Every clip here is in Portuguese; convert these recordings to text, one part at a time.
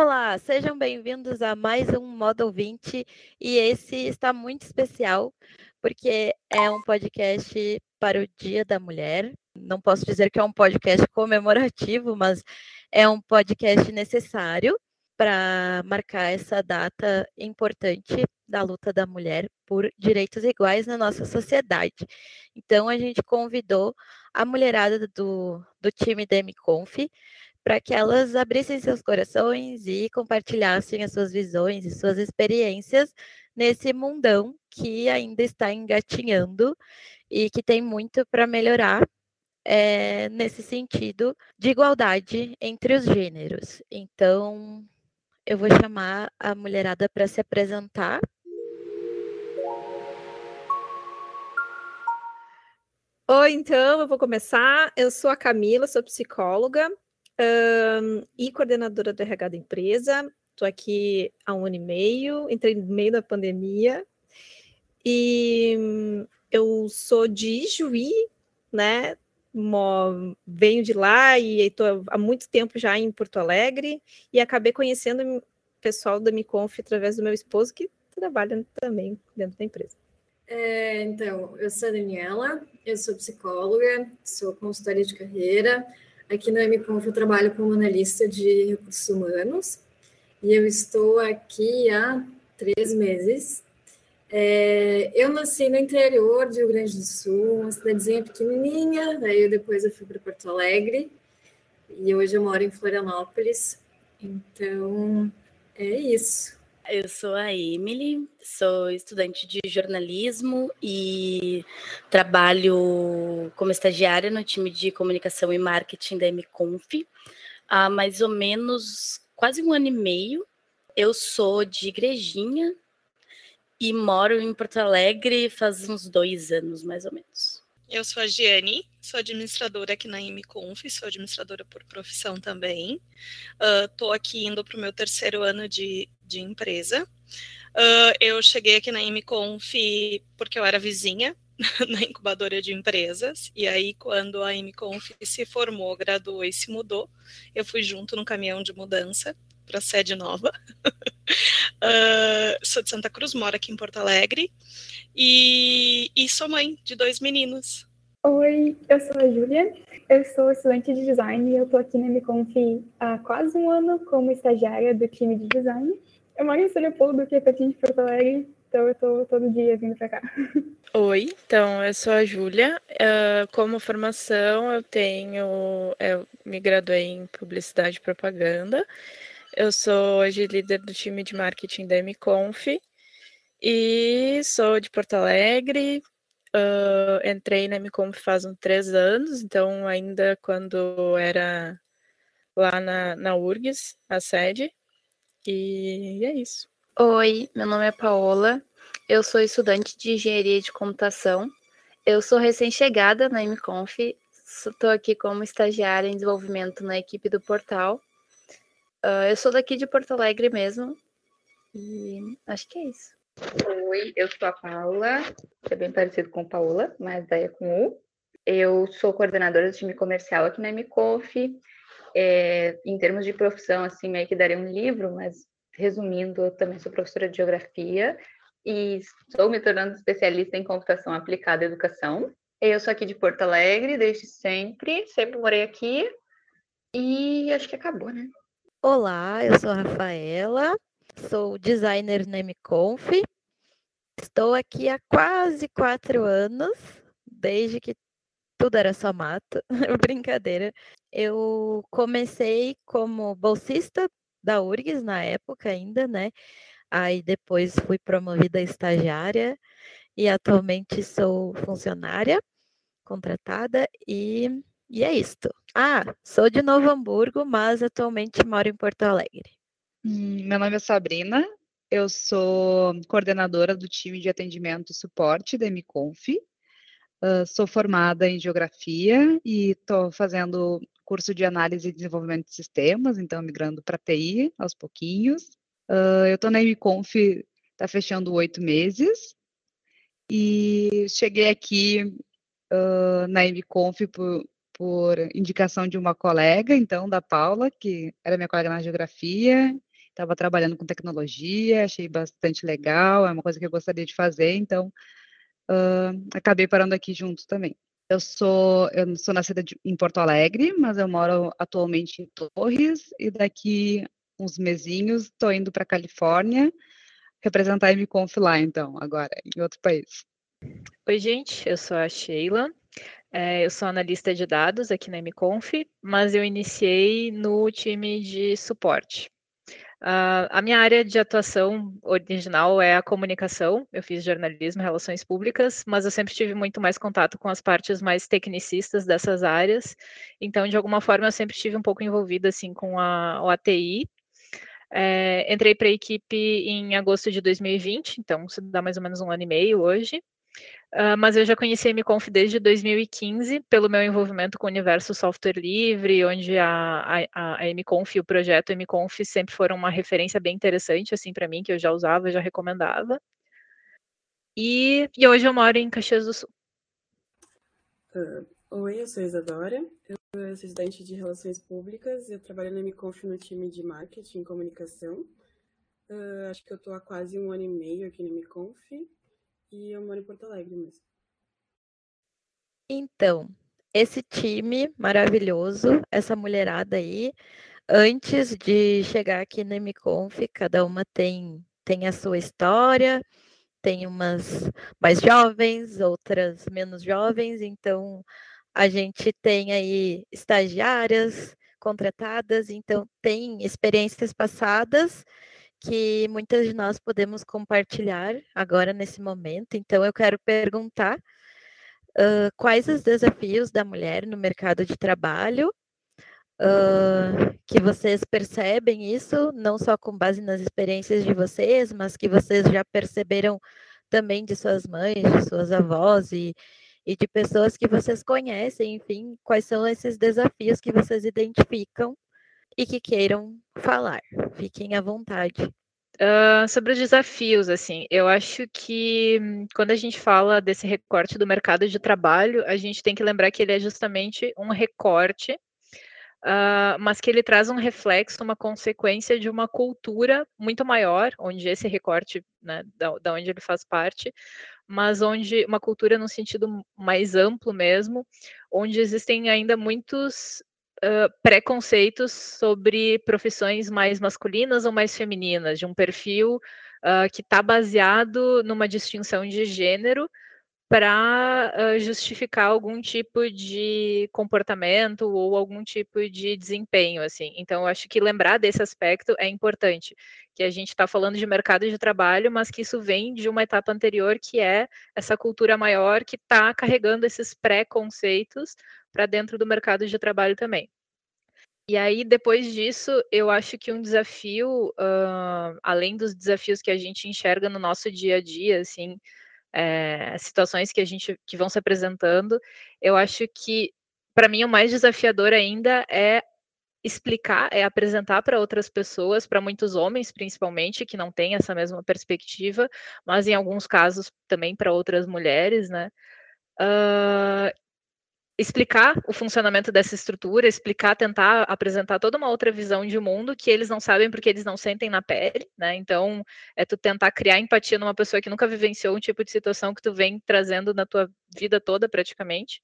Olá, sejam bem-vindos a mais um Model 20 e esse está muito especial porque é um podcast para o Dia da Mulher. Não posso dizer que é um podcast comemorativo, mas é um podcast necessário para marcar essa data importante da luta da mulher por direitos iguais na nossa sociedade. Então, a gente convidou a mulherada do, do time da MConf para que elas abrissem seus corações e compartilhassem as suas visões e suas experiências nesse mundão que ainda está engatinhando e que tem muito para melhorar é, nesse sentido de igualdade entre os gêneros. Então, eu vou chamar a mulherada para se apresentar. Oi, então eu vou começar. Eu sou a Camila, sou psicóloga, um, e coordenadora do RH da empresa. Estou aqui há um ano e meio, entrei no meio da pandemia. E eu sou de Juí, né? venho de lá e estou há muito tempo já em Porto Alegre e acabei conhecendo o pessoal da Miconf através do meu esposo, que trabalha também dentro da empresa. É, então, eu sou a Daniela, eu sou psicóloga, sou consultora de carreira, Aqui no MConf eu trabalho como analista de recursos humanos e eu estou aqui há três meses. É, eu nasci no interior do Rio Grande do Sul, uma cidadezinha pequenininha, daí depois eu fui para Porto Alegre e hoje eu moro em Florianópolis. Então, é isso. Eu sou a Emily, sou estudante de jornalismo e trabalho como estagiária no time de comunicação e marketing da MConf há mais ou menos quase um ano e meio. Eu sou de Igrejinha e moro em Porto Alegre faz uns dois anos, mais ou menos. Eu sou a Giane, sou administradora aqui na IMConf, sou administradora por profissão também. Estou uh, aqui indo para o meu terceiro ano de, de empresa. Uh, eu cheguei aqui na IMConf porque eu era vizinha na incubadora de empresas, e aí quando a IMConf se formou, graduou e se mudou, eu fui junto no caminhão de mudança para a sede nova. uh, sou de Santa Cruz, moro aqui em Porto Alegre, e, e sou mãe de dois meninos. Oi, eu sou a Júlia, eu sou estudante de design e eu estou aqui na MConf há quase um ano como estagiária do time de design. Eu moro em Leopoldo, que é pertinho de Porto Alegre, então eu estou todo dia vindo para cá. Oi, então eu sou a Júlia. Uh, como formação, eu tenho. Eu me graduei em publicidade e propaganda. Eu sou hoje líder do time de marketing da MConf e sou de Porto Alegre. Uh, entrei na MConf faz uns três anos, então ainda quando era lá na, na URGS, a sede. E é isso. Oi, meu nome é Paola. Eu sou estudante de engenharia de computação. Eu sou recém-chegada na MConf. Estou aqui como estagiária em desenvolvimento na equipe do portal. Uh, eu sou daqui de Porto Alegre mesmo. E acho que é isso. Oi, eu sou a Paula, é bem parecido com Paula, mas daí é com U. Eu sou coordenadora do time comercial aqui na MCOF. É, em termos de profissão, assim, meio que daria um livro, mas resumindo, eu também sou professora de geografia e estou me tornando especialista em computação aplicada à educação. Eu sou aqui de Porto Alegre desde sempre, sempre morei aqui e acho que acabou, né? Olá, eu sou a Rafaela, sou designer na MConf. Estou aqui há quase quatro anos, desde que tudo era só mato. Brincadeira. Eu comecei como bolsista da URGS na época ainda, né? Aí depois fui promovida a estagiária e atualmente sou funcionária contratada e e é isto. Ah, sou de Novo Hamburgo, mas atualmente moro em Porto Alegre. Hum, meu nome é Sabrina, eu sou coordenadora do time de atendimento e suporte da MConf. Uh, sou formada em geografia e estou fazendo curso de análise e desenvolvimento de sistemas, então migrando para TI aos pouquinhos. Uh, eu estou na MConf, está fechando oito meses, e cheguei aqui uh, na MConf por, por indicação de uma colega, então, da Paula, que era minha colega na geografia, estava trabalhando com tecnologia, achei bastante legal, é uma coisa que eu gostaria de fazer, então uh, acabei parando aqui junto também. Eu sou, eu sou nascida de, em Porto Alegre, mas eu moro atualmente em Torres e daqui uns mesinhos estou indo para Califórnia representar a MConf lá, então, agora, em outro país. Oi, gente, eu sou a Sheila, é, eu sou analista de dados aqui na MConf, mas eu iniciei no time de suporte. Uh, a minha área de atuação original é a comunicação. Eu fiz jornalismo relações públicas, mas eu sempre tive muito mais contato com as partes mais tecnicistas dessas áreas. Então, de alguma forma, eu sempre estive um pouco envolvida assim com a, o ATI. É, entrei para a equipe em agosto de 2020, então isso dá mais ou menos um ano e meio hoje. Uh, mas eu já conheci a MConf desde 2015, pelo meu envolvimento com o universo software livre, onde a, a, a MConf e o projeto MConf sempre foram uma referência bem interessante, assim, para mim, que eu já usava, já recomendava. E, e, hoje eu moro em Caxias do Sul. Uh, oi, eu sou Isadora, eu sou estudante de Relações Públicas, eu trabalho na MConf no time de Marketing e Comunicação. Uh, acho que eu estou há quase um ano e meio aqui na MConf e eu moro em Porto Alegre mesmo. Então, esse time maravilhoso, essa mulherada aí, antes de chegar aqui na MConf, cada uma tem, tem a sua história, tem umas mais jovens, outras menos jovens, então a gente tem aí estagiárias contratadas, então tem experiências passadas que muitas de nós podemos compartilhar agora nesse momento. Então, eu quero perguntar uh, quais os desafios da mulher no mercado de trabalho, uh, que vocês percebem isso, não só com base nas experiências de vocês, mas que vocês já perceberam também de suas mães, de suas avós e, e de pessoas que vocês conhecem, enfim, quais são esses desafios que vocês identificam e que queiram falar. Fiquem à vontade. Uh, sobre os desafios, assim, eu acho que hum, quando a gente fala desse recorte do mercado de trabalho, a gente tem que lembrar que ele é justamente um recorte, uh, mas que ele traz um reflexo, uma consequência de uma cultura muito maior, onde esse recorte, né, da, da onde ele faz parte, mas onde uma cultura no sentido mais amplo mesmo, onde existem ainda muitos uh, preconceitos sobre profissões mais masculinas ou mais femininas, de um perfil uh, que está baseado numa distinção de gênero para uh, justificar algum tipo de comportamento ou algum tipo de desempenho, assim. Então, eu acho que lembrar desse aspecto é importante, que a gente está falando de mercado de trabalho, mas que isso vem de uma etapa anterior, que é essa cultura maior que está carregando esses preconceitos para dentro do mercado de trabalho também. E aí, depois disso, eu acho que um desafio, uh, além dos desafios que a gente enxerga no nosso dia a dia, assim, é, situações que a gente que vão se apresentando, eu acho que para mim o mais desafiador ainda é explicar, é apresentar para outras pessoas, para muitos homens principalmente, que não têm essa mesma perspectiva, mas em alguns casos também para outras mulheres, né? Uh, explicar o funcionamento dessa estrutura, explicar, tentar apresentar toda uma outra visão de mundo que eles não sabem porque eles não sentem na pele, né? Então, é tu tentar criar empatia numa pessoa que nunca vivenciou um tipo de situação que tu vem trazendo na tua vida toda praticamente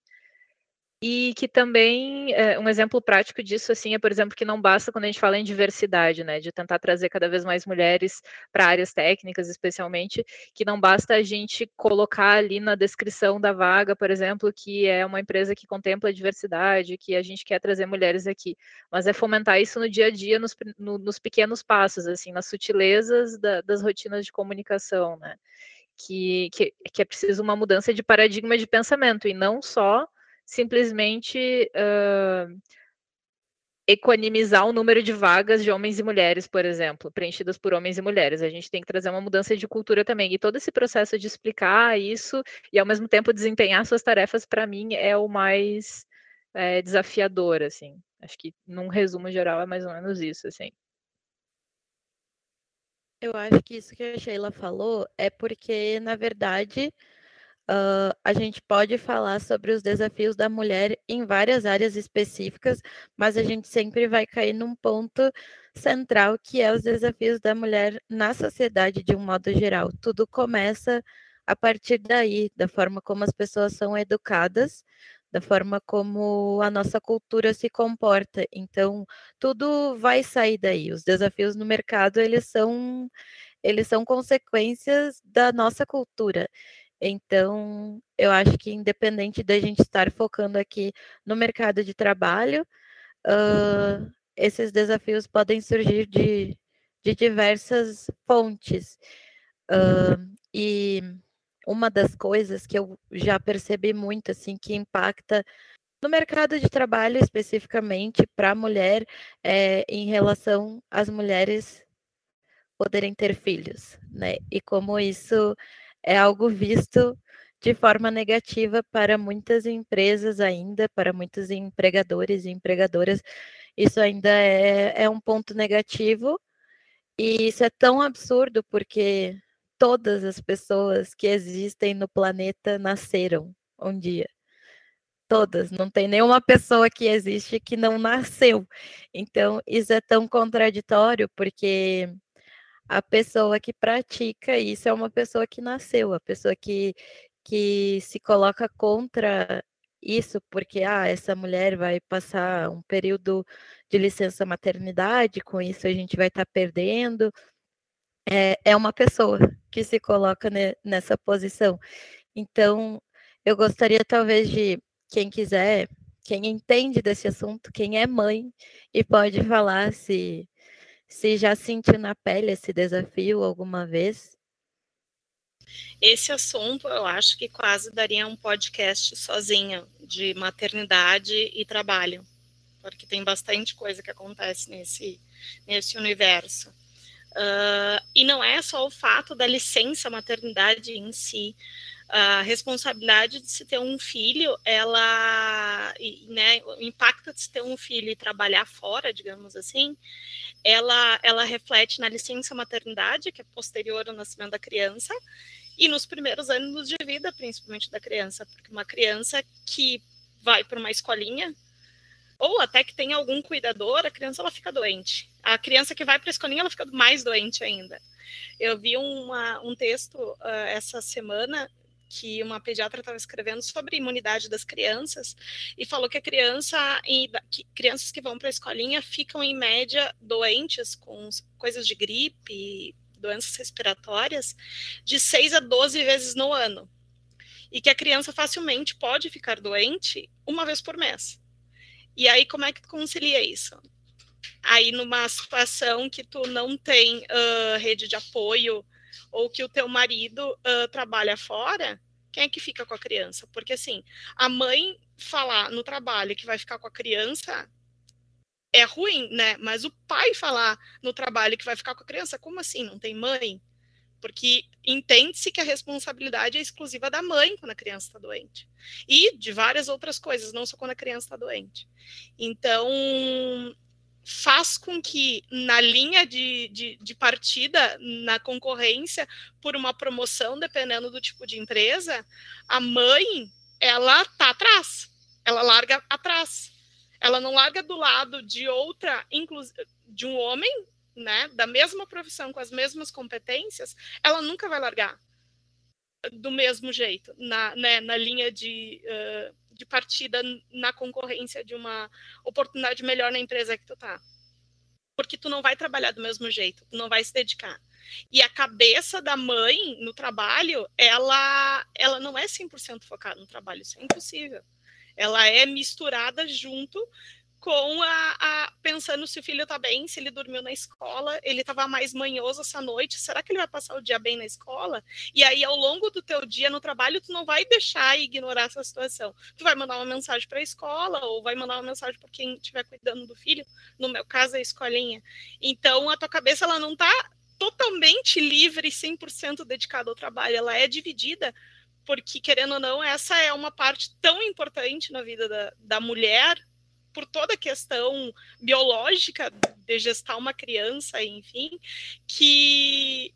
e que também é, um exemplo prático disso assim é por exemplo que não basta quando a gente fala em diversidade né de tentar trazer cada vez mais mulheres para áreas técnicas especialmente que não basta a gente colocar ali na descrição da vaga por exemplo que é uma empresa que contempla a diversidade que a gente quer trazer mulheres aqui. Mas é fomentar isso no dia a dia nos, no, nos pequenos passos assim nas sutilezas da, das rotinas de comunicação né. Que, que, que é preciso uma mudança de paradigma de pensamento e não só simplesmente uh, equanimizar o número de vagas de homens e mulheres, por exemplo, preenchidas por homens e mulheres. A gente tem que trazer uma mudança de cultura também. E todo esse processo de explicar isso e, ao mesmo tempo, desempenhar suas tarefas, para mim, é o mais é, desafiador, assim. Acho que, num resumo geral, é mais ou menos isso, assim. Eu acho que isso que a Sheila falou é porque, na verdade, Uh, a gente pode falar sobre os desafios da mulher em várias áreas específicas, mas a gente sempre vai cair num ponto central que é os desafios da mulher na sociedade de um modo geral. Tudo começa a partir daí, da forma como as pessoas são educadas, da forma como a nossa cultura se comporta. Então, tudo vai sair daí. Os desafios no mercado, eles são eles são consequências da nossa cultura. Então, eu acho que independente da gente estar focando aqui no mercado de trabalho, uh, esses desafios podem surgir de, de diversas fontes. Uh, e uma das coisas que eu já percebi muito, assim, que impacta no mercado de trabalho especificamente para a mulher, é, em relação às mulheres poderem ter filhos, né? E como isso é algo visto de forma negativa para muitas empresas ainda, para muitos empregadores e empregadoras. Isso ainda é, é um ponto negativo. E isso é tão absurdo porque todas as pessoas que existem no planeta nasceram um dia. Todas, não tem nenhuma pessoa que existe que não nasceu. Então, isso é tão contraditório porque a pessoa que pratica isso é uma pessoa que nasceu, a pessoa que, que se coloca contra isso, porque ah, essa mulher vai passar um período de licença maternidade, com isso a gente vai estar tá perdendo. É, é uma pessoa que se coloca ne, nessa posição. Então, eu gostaria talvez de quem quiser, quem entende desse assunto, quem é mãe e pode falar se se já sentiu na pele esse desafio alguma vez? Esse assunto eu acho que quase daria um podcast sozinho de maternidade e trabalho, porque tem bastante coisa que acontece nesse, nesse universo. Uh, e não é só o fato da licença maternidade em si, a responsabilidade de se ter um filho, ela, né, o impacto de se ter um filho e trabalhar fora, digamos assim, ela, ela reflete na licença maternidade, que é posterior ao nascimento da criança, e nos primeiros anos de vida, principalmente da criança, porque uma criança que vai para uma escolinha, ou até que tem algum cuidador, a criança ela fica doente. A criança que vai para a escolinha, ela fica mais doente ainda. Eu vi uma, um texto uh, essa semana que uma pediatra estava escrevendo sobre imunidade das crianças e falou que a criança que crianças que vão para a escolinha ficam em média doentes com coisas de gripe, doenças respiratórias, de 6 a 12 vezes no ano. E que a criança facilmente pode ficar doente uma vez por mês. E aí, como é que tu concilia isso? Aí, numa situação que tu não tem uh, rede de apoio ou que o teu marido uh, trabalha fora, quem é que fica com a criança? Porque assim, a mãe falar no trabalho que vai ficar com a criança é ruim, né? Mas o pai falar no trabalho que vai ficar com a criança, como assim? Não tem mãe? Porque entende-se que a responsabilidade é exclusiva da mãe quando a criança está doente. E de várias outras coisas, não só quando a criança está doente. Então, faz com que, na linha de, de, de, partida, na concorrência por uma promoção, dependendo do tipo de empresa, a mãe, ela tá atrás, ela larga atrás. Ela não larga do lado de outra, de um homem, né, da mesma profissão, com as mesmas competências, ela nunca vai largar do mesmo jeito, na, né, na linha de, uh, de partida na concorrência de uma oportunidade melhor na empresa que tu tá. Porque tu não vai trabalhar do mesmo jeito, tu não vai se dedicar. E a cabeça da mãe no trabalho, ela, ela não é 100% focada no trabalho, isso é impossível. Ela é misturada junto com a, a, pensando se o filho está bem, se ele dormiu na escola, ele estava mais manhoso essa noite, será que ele vai passar o dia bem na escola? E aí, ao longo do teu dia no trabalho, tu não vai deixar ignorar essa situação. Tu vai mandar uma mensagem para a escola, ou vai mandar uma mensagem para quem estiver cuidando do filho, no meu caso, a escolinha. Então, a tua cabeça, ela não está totalmente livre, 100% dedicada ao trabalho, ela é dividida porque, querendo ou não, essa é uma parte tão importante na vida da, da mulher, por toda a questão biológica de gestar uma criança, enfim, que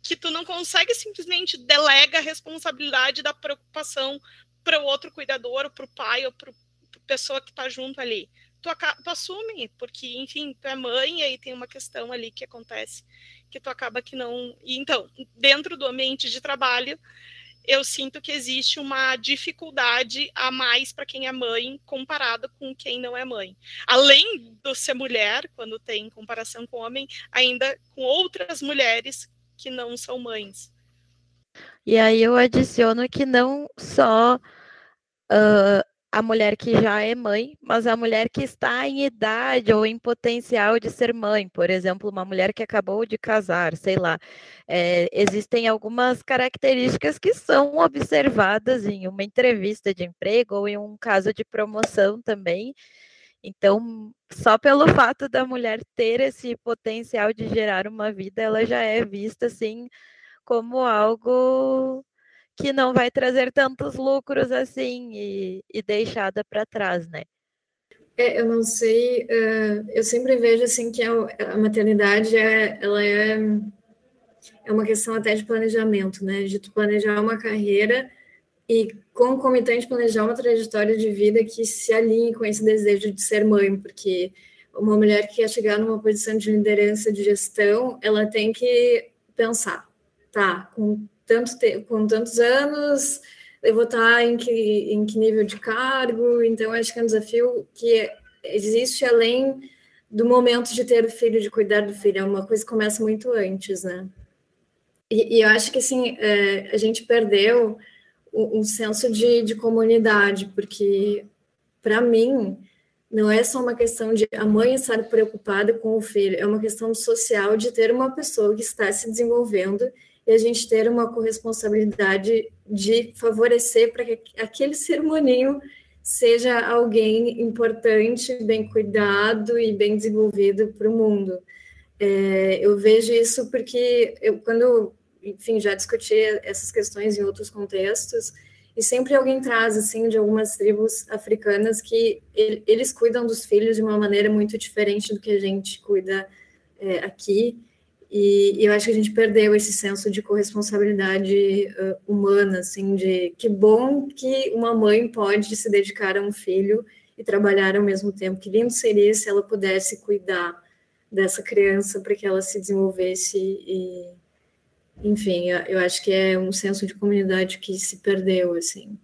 que tu não consegue simplesmente delega a responsabilidade da preocupação para o outro cuidador, para o pai ou para a pessoa que está junto ali. Tu, tu, assume, porque, enfim, tu é mãe e aí tem uma questão ali que acontece que tu acaba que não. E, então, dentro do ambiente de trabalho, eu sinto que existe uma dificuldade a mais para quem é mãe comparado com quem não é mãe. Além de ser mulher, quando tem comparação com homem, ainda com outras mulheres que não são mães. E aí eu adiciono que não só a mulher que já é mãe, mas a mulher que está em idade ou em potencial de ser mãe, por exemplo, uma mulher que acabou de casar, sei lá. É, existem algumas características que são observadas em uma entrevista de emprego ou em um caso de promoção também. Então, só pelo fato da mulher ter esse potencial de gerar uma vida, ela já é vista assim como algo que não vai trazer tantos lucros assim e, e deixada para trás, né? É, eu não sei, uh, eu sempre vejo assim que a, a, maternidade é, ela é, é uma questão até de planejamento, né? De tu planejar uma carreira e concomitante planejar uma trajetória de vida que se alinhe com esse desejo de ser mãe, porque uma mulher que quer chegar numa posição de liderança, de gestão, ela tem que pensar, tá, com tanto com tantos anos, eu vou estar em que, em que nível de cargo, então acho que é um desafio que existe além do momento de ter o filho, de cuidar do filho, é uma coisa que começa muito antes, né? E, e eu acho que, assim, é, a gente perdeu um, um senso de, de comunidade, porque, para mim, não é só uma questão de a mãe estar preocupada com o filho, é uma questão social de ter uma pessoa que está se desenvolvendo e a gente ter uma corresponsabilidade de favorecer para que aquele ser humaninho seja alguém importante, bem cuidado e bem desenvolvido para o mundo. É, eu vejo isso porque eu, quando, enfim, já discuti essas questões em outros contextos, e sempre alguém traz, assim, de algumas tribos africanas que ele, eles cuidam dos filhos de uma maneira muito diferente do que a gente cuida é, aqui, e, eu acho que a gente perdeu esse senso de corresponsabilidade uh, humana, assim, de que bom que uma mãe pode se dedicar a um filho e trabalhar ao mesmo tempo. Que lindo seria se ela pudesse cuidar dessa criança para que ela se desenvolvesse e, enfim, eu acho que é um senso de comunidade que se perdeu, assim.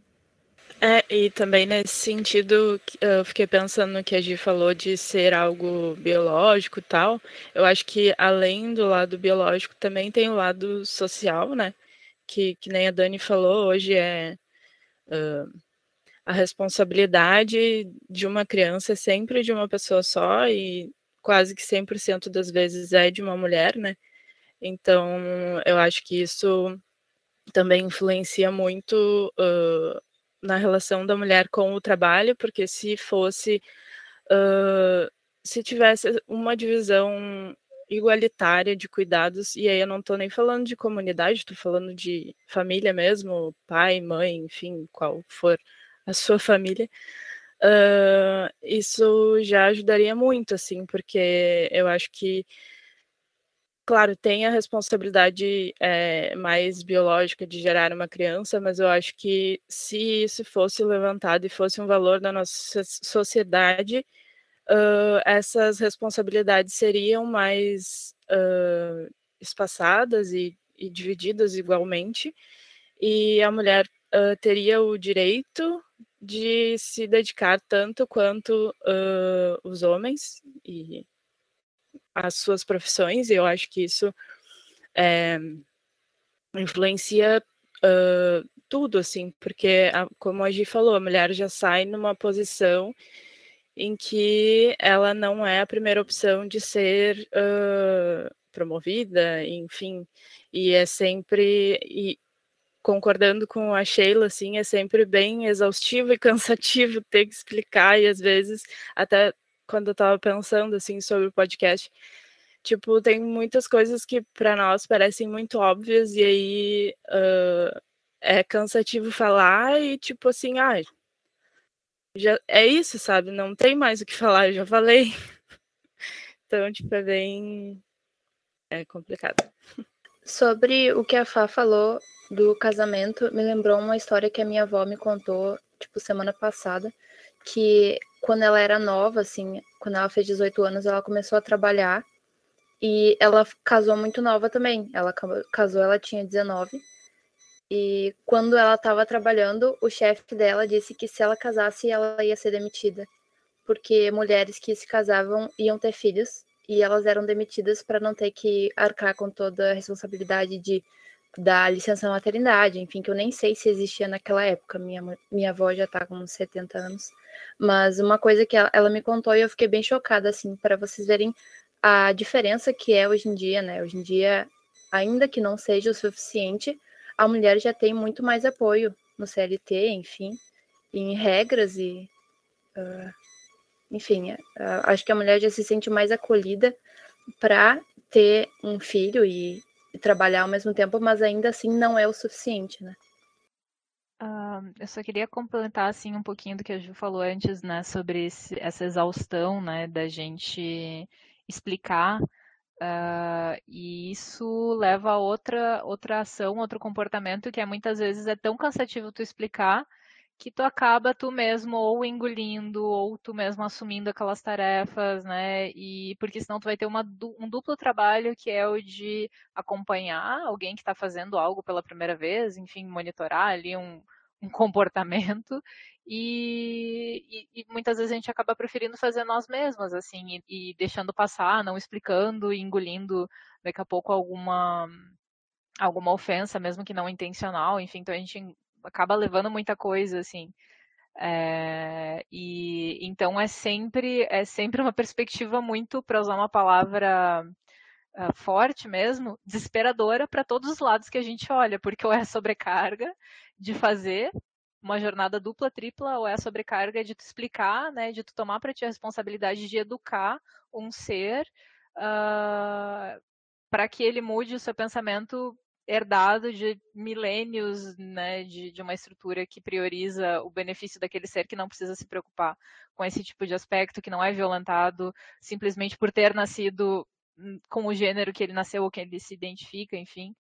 É, e também nesse sentido, eu fiquei pensando no que a Gi falou de ser algo biológico e tal. Eu acho que além do lado biológico, também tem o lado social, né? Que, que nem a Dani falou, hoje é uh, a responsabilidade de uma criança é sempre de uma pessoa só e quase que 100% das vezes é de uma mulher, né? Então, eu acho que isso também influencia muito uh, na relação da mulher com o trabalho, porque se fosse, uh, se tivesse uma divisão igualitária de cuidados, e aí eu não estou nem falando de comunidade, estou falando de família mesmo, pai, mãe, enfim, qual for a sua família, uh, isso já ajudaria muito, assim, porque eu acho que Claro, tem a responsabilidade é, mais biológica de gerar uma criança, mas eu acho que se isso fosse levantado e fosse um valor da nossa sociedade, uh, essas responsabilidades seriam mais uh, espaçadas e, e, divididas igualmente, e a mulher uh, teria o direito de se dedicar tanto quanto os homens, e as suas profissões, e eu acho que isso é, influencia uh, tudo, assim, porque, a, como a Gi falou, a mulher já sai numa posição em que ela não é a primeira opção de ser uh, promovida, enfim, e é sempre, e concordando com a Sheila, assim, é sempre bem exaustivo e cansativo ter que explicar, e às vezes até quando eu tava pensando assim sobre o podcast, tipo, tem muitas coisas que para nós parecem muito óbvias e aí uh, é cansativo falar e tipo assim, ah, já é isso, sabe? Não tem mais o que falar, eu já falei. então, tipo, é bem é complicado. Sobre o que a Fá falou do casamento, me lembrou uma história que a minha avó me contou, tipo, semana passada, que quando ela era nova, assim, quando ela fez 18 anos, ela começou a trabalhar e ela casou muito nova também. Ela casou, ela tinha 19. E quando ela estava trabalhando, o chefe dela disse que se ela casasse, ela ia ser demitida, porque mulheres que se casavam iam ter filhos e elas eram demitidas para não ter que arcar com toda a responsabilidade de da licença maternidade, enfim, que eu nem sei se existia naquela época. Minha, minha avó já está com uns 70 anos. Mas uma coisa que ela, ela me contou e eu fiquei bem chocada, assim, para vocês verem a diferença que é hoje em dia, né? Hoje em dia, ainda que não seja o suficiente, a mulher já tem muito mais apoio no CLT, enfim, em regras e. Uh, enfim, uh, acho que a mulher já se sente mais acolhida para ter um filho e, trabalhar ao mesmo tempo, mas ainda assim não é o suficiente, né? Uh, eu só queria complementar assim um pouquinho do que a Ju falou antes, né, sobre esse, essa exaustão, né, da gente explicar Uh, e isso leva a outra, outra ação, outro comportamento que é muitas vezes é tão cansativo tu explicar que tu acaba tu mesmo ou engolindo ou tu mesmo assumindo aquelas tarefas, né? E porque senão tu vai ter uma, um duplo trabalho que é o de acompanhar alguém que está fazendo algo pela primeira vez, enfim, monitorar ali um, um comportamento e, e, e, muitas vezes a gente acaba preferindo fazer nós mesmas, assim, e, e, deixando passar, não explicando e engolindo daqui a pouco alguma alguma ofensa, mesmo que não intencional, enfim, então a gente acaba levando muita coisa, assim. É, e então é sempre é sempre uma perspectiva muito, para usar uma palavra uh, forte mesmo, desesperadora para todos os lados que a gente olha, porque ou é sobrecarga de fazer uma jornada dupla, tripla, ou é a sobrecarga de tu explicar, né, de tu tomar para ti a responsabilidade de educar um ser uh, para que ele mude o seu pensamento herdado de milênios, né, de, de, uma estrutura que prioriza o benefício daquele ser que não precisa se preocupar com esse tipo de aspecto, que não é violentado simplesmente por ter nascido hum, com o gênero que ele nasceu ou que ele se identifica, enfim.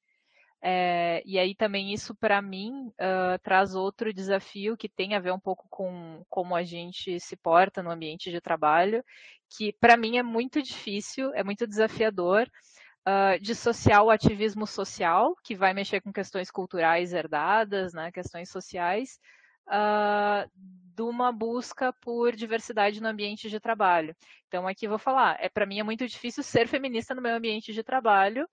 É, e aí também isso para mim uh, traz outro desafio que tem a ver um pouco com como a gente se porta no ambiente de trabalho, que para mim é muito difícil, é muito desafiador uh, dissociar o ativismo social, que vai mexer com questões culturais herdadas, né, questões sociais, uh, de uma busca por diversidade no ambiente de trabalho. Então aqui vou falar, é para mim é muito difícil ser feminista no meu ambiente de trabalho,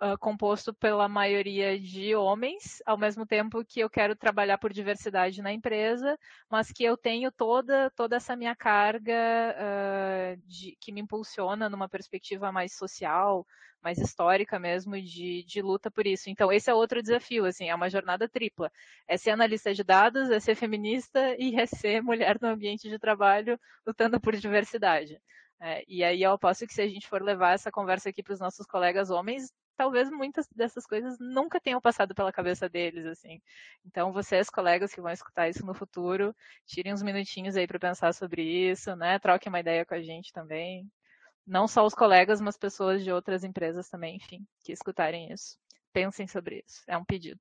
uh, composto pela maioria de homens, ao mesmo tempo que eu quero trabalhar por diversidade na empresa, mas que eu tenho toda, toda essa minha carga uh, de, que me impulsiona numa perspectiva mais social, mais histórica mesmo, de, de luta por isso. Então, esse é outro desafio, assim, é uma jornada tripla. É ser analista de dados, é ser feminista e é ser mulher no ambiente de trabalho lutando por diversidade. É, e aí eu aposto que se a gente for levar essa conversa aqui para os nossos colegas homens, talvez muitas dessas coisas nunca tenham passado pela cabeça deles, assim. Então, vocês, colegas que vão escutar isso no futuro, tirem uns minutinhos aí para pensar sobre isso, né? Troquem uma ideia com a gente também. Não só os colegas, mas pessoas de outras empresas também, enfim, que escutarem isso. Pensem sobre isso. É um pedido.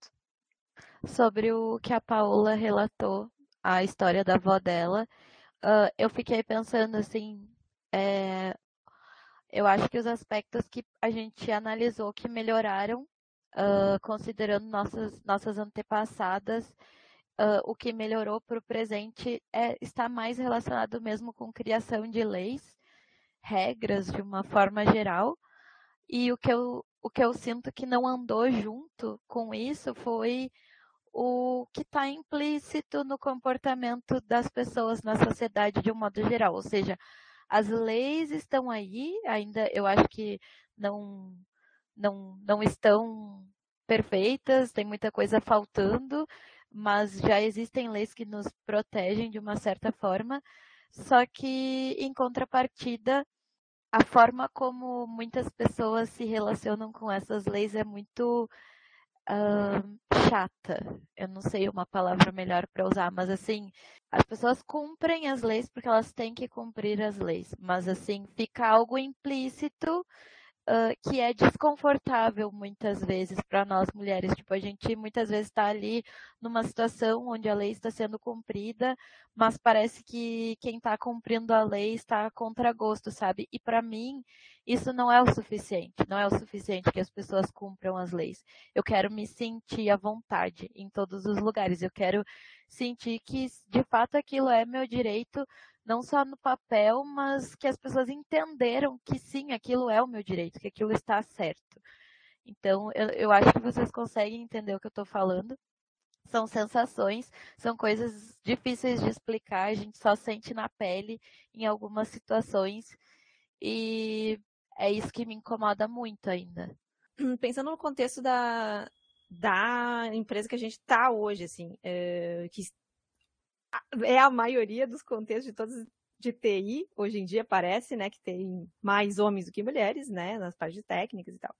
Sobre o que a Paula relatou, a história da avó dela, uh, eu fiquei pensando assim, é, eu acho que os aspectos que a gente analisou que melhoraram, uh, considerando nossas, nossas antepassadas, uh, o que melhorou para o presente é, está mais relacionado mesmo com criação de leis, regras de uma forma geral. E o que eu, o que eu sinto que não andou junto com isso foi o que está implícito no comportamento das pessoas na sociedade de um modo geral, ou seja, as leis estão aí, ainda eu acho que não, não, não estão perfeitas, tem muita coisa faltando, mas já existem leis que nos protegem de uma certa forma. Só que, em contrapartida, a forma como muitas pessoas se relacionam com essas leis é muito chata. Eu não sei uma palavra melhor para usar, mas assim, as pessoas cumprem as leis porque elas têm que cumprir as leis, mas assim, fica algo implícito uh, que é desconfortável muitas vezes para nós mulheres. Tipo, a gente muitas vezes está ali numa situação onde a lei está sendo cumprida, mas parece que quem está cumprindo a lei está a contragosto, sabe? E para mim, isso não é o suficiente. Não é o suficiente que as pessoas cumpram as leis. Eu quero me sentir à vontade em todos os lugares. Eu quero sentir que, de fato, aquilo é meu direito não só no papel, mas que as pessoas entenderam que sim, aquilo é o meu direito, que aquilo está certo. Então, eu, eu acho que vocês conseguem entender o que eu estou falando. São sensações, são coisas difíceis de explicar, a gente só sente na pele em algumas situações. E é isso que me incomoda muito ainda. Pensando no contexto da, da empresa que a gente está hoje, assim, é, que é a maioria dos contextos de de TI, hoje em dia parece, né, que tem mais homens do que mulheres, né, nas partes técnicas e tal.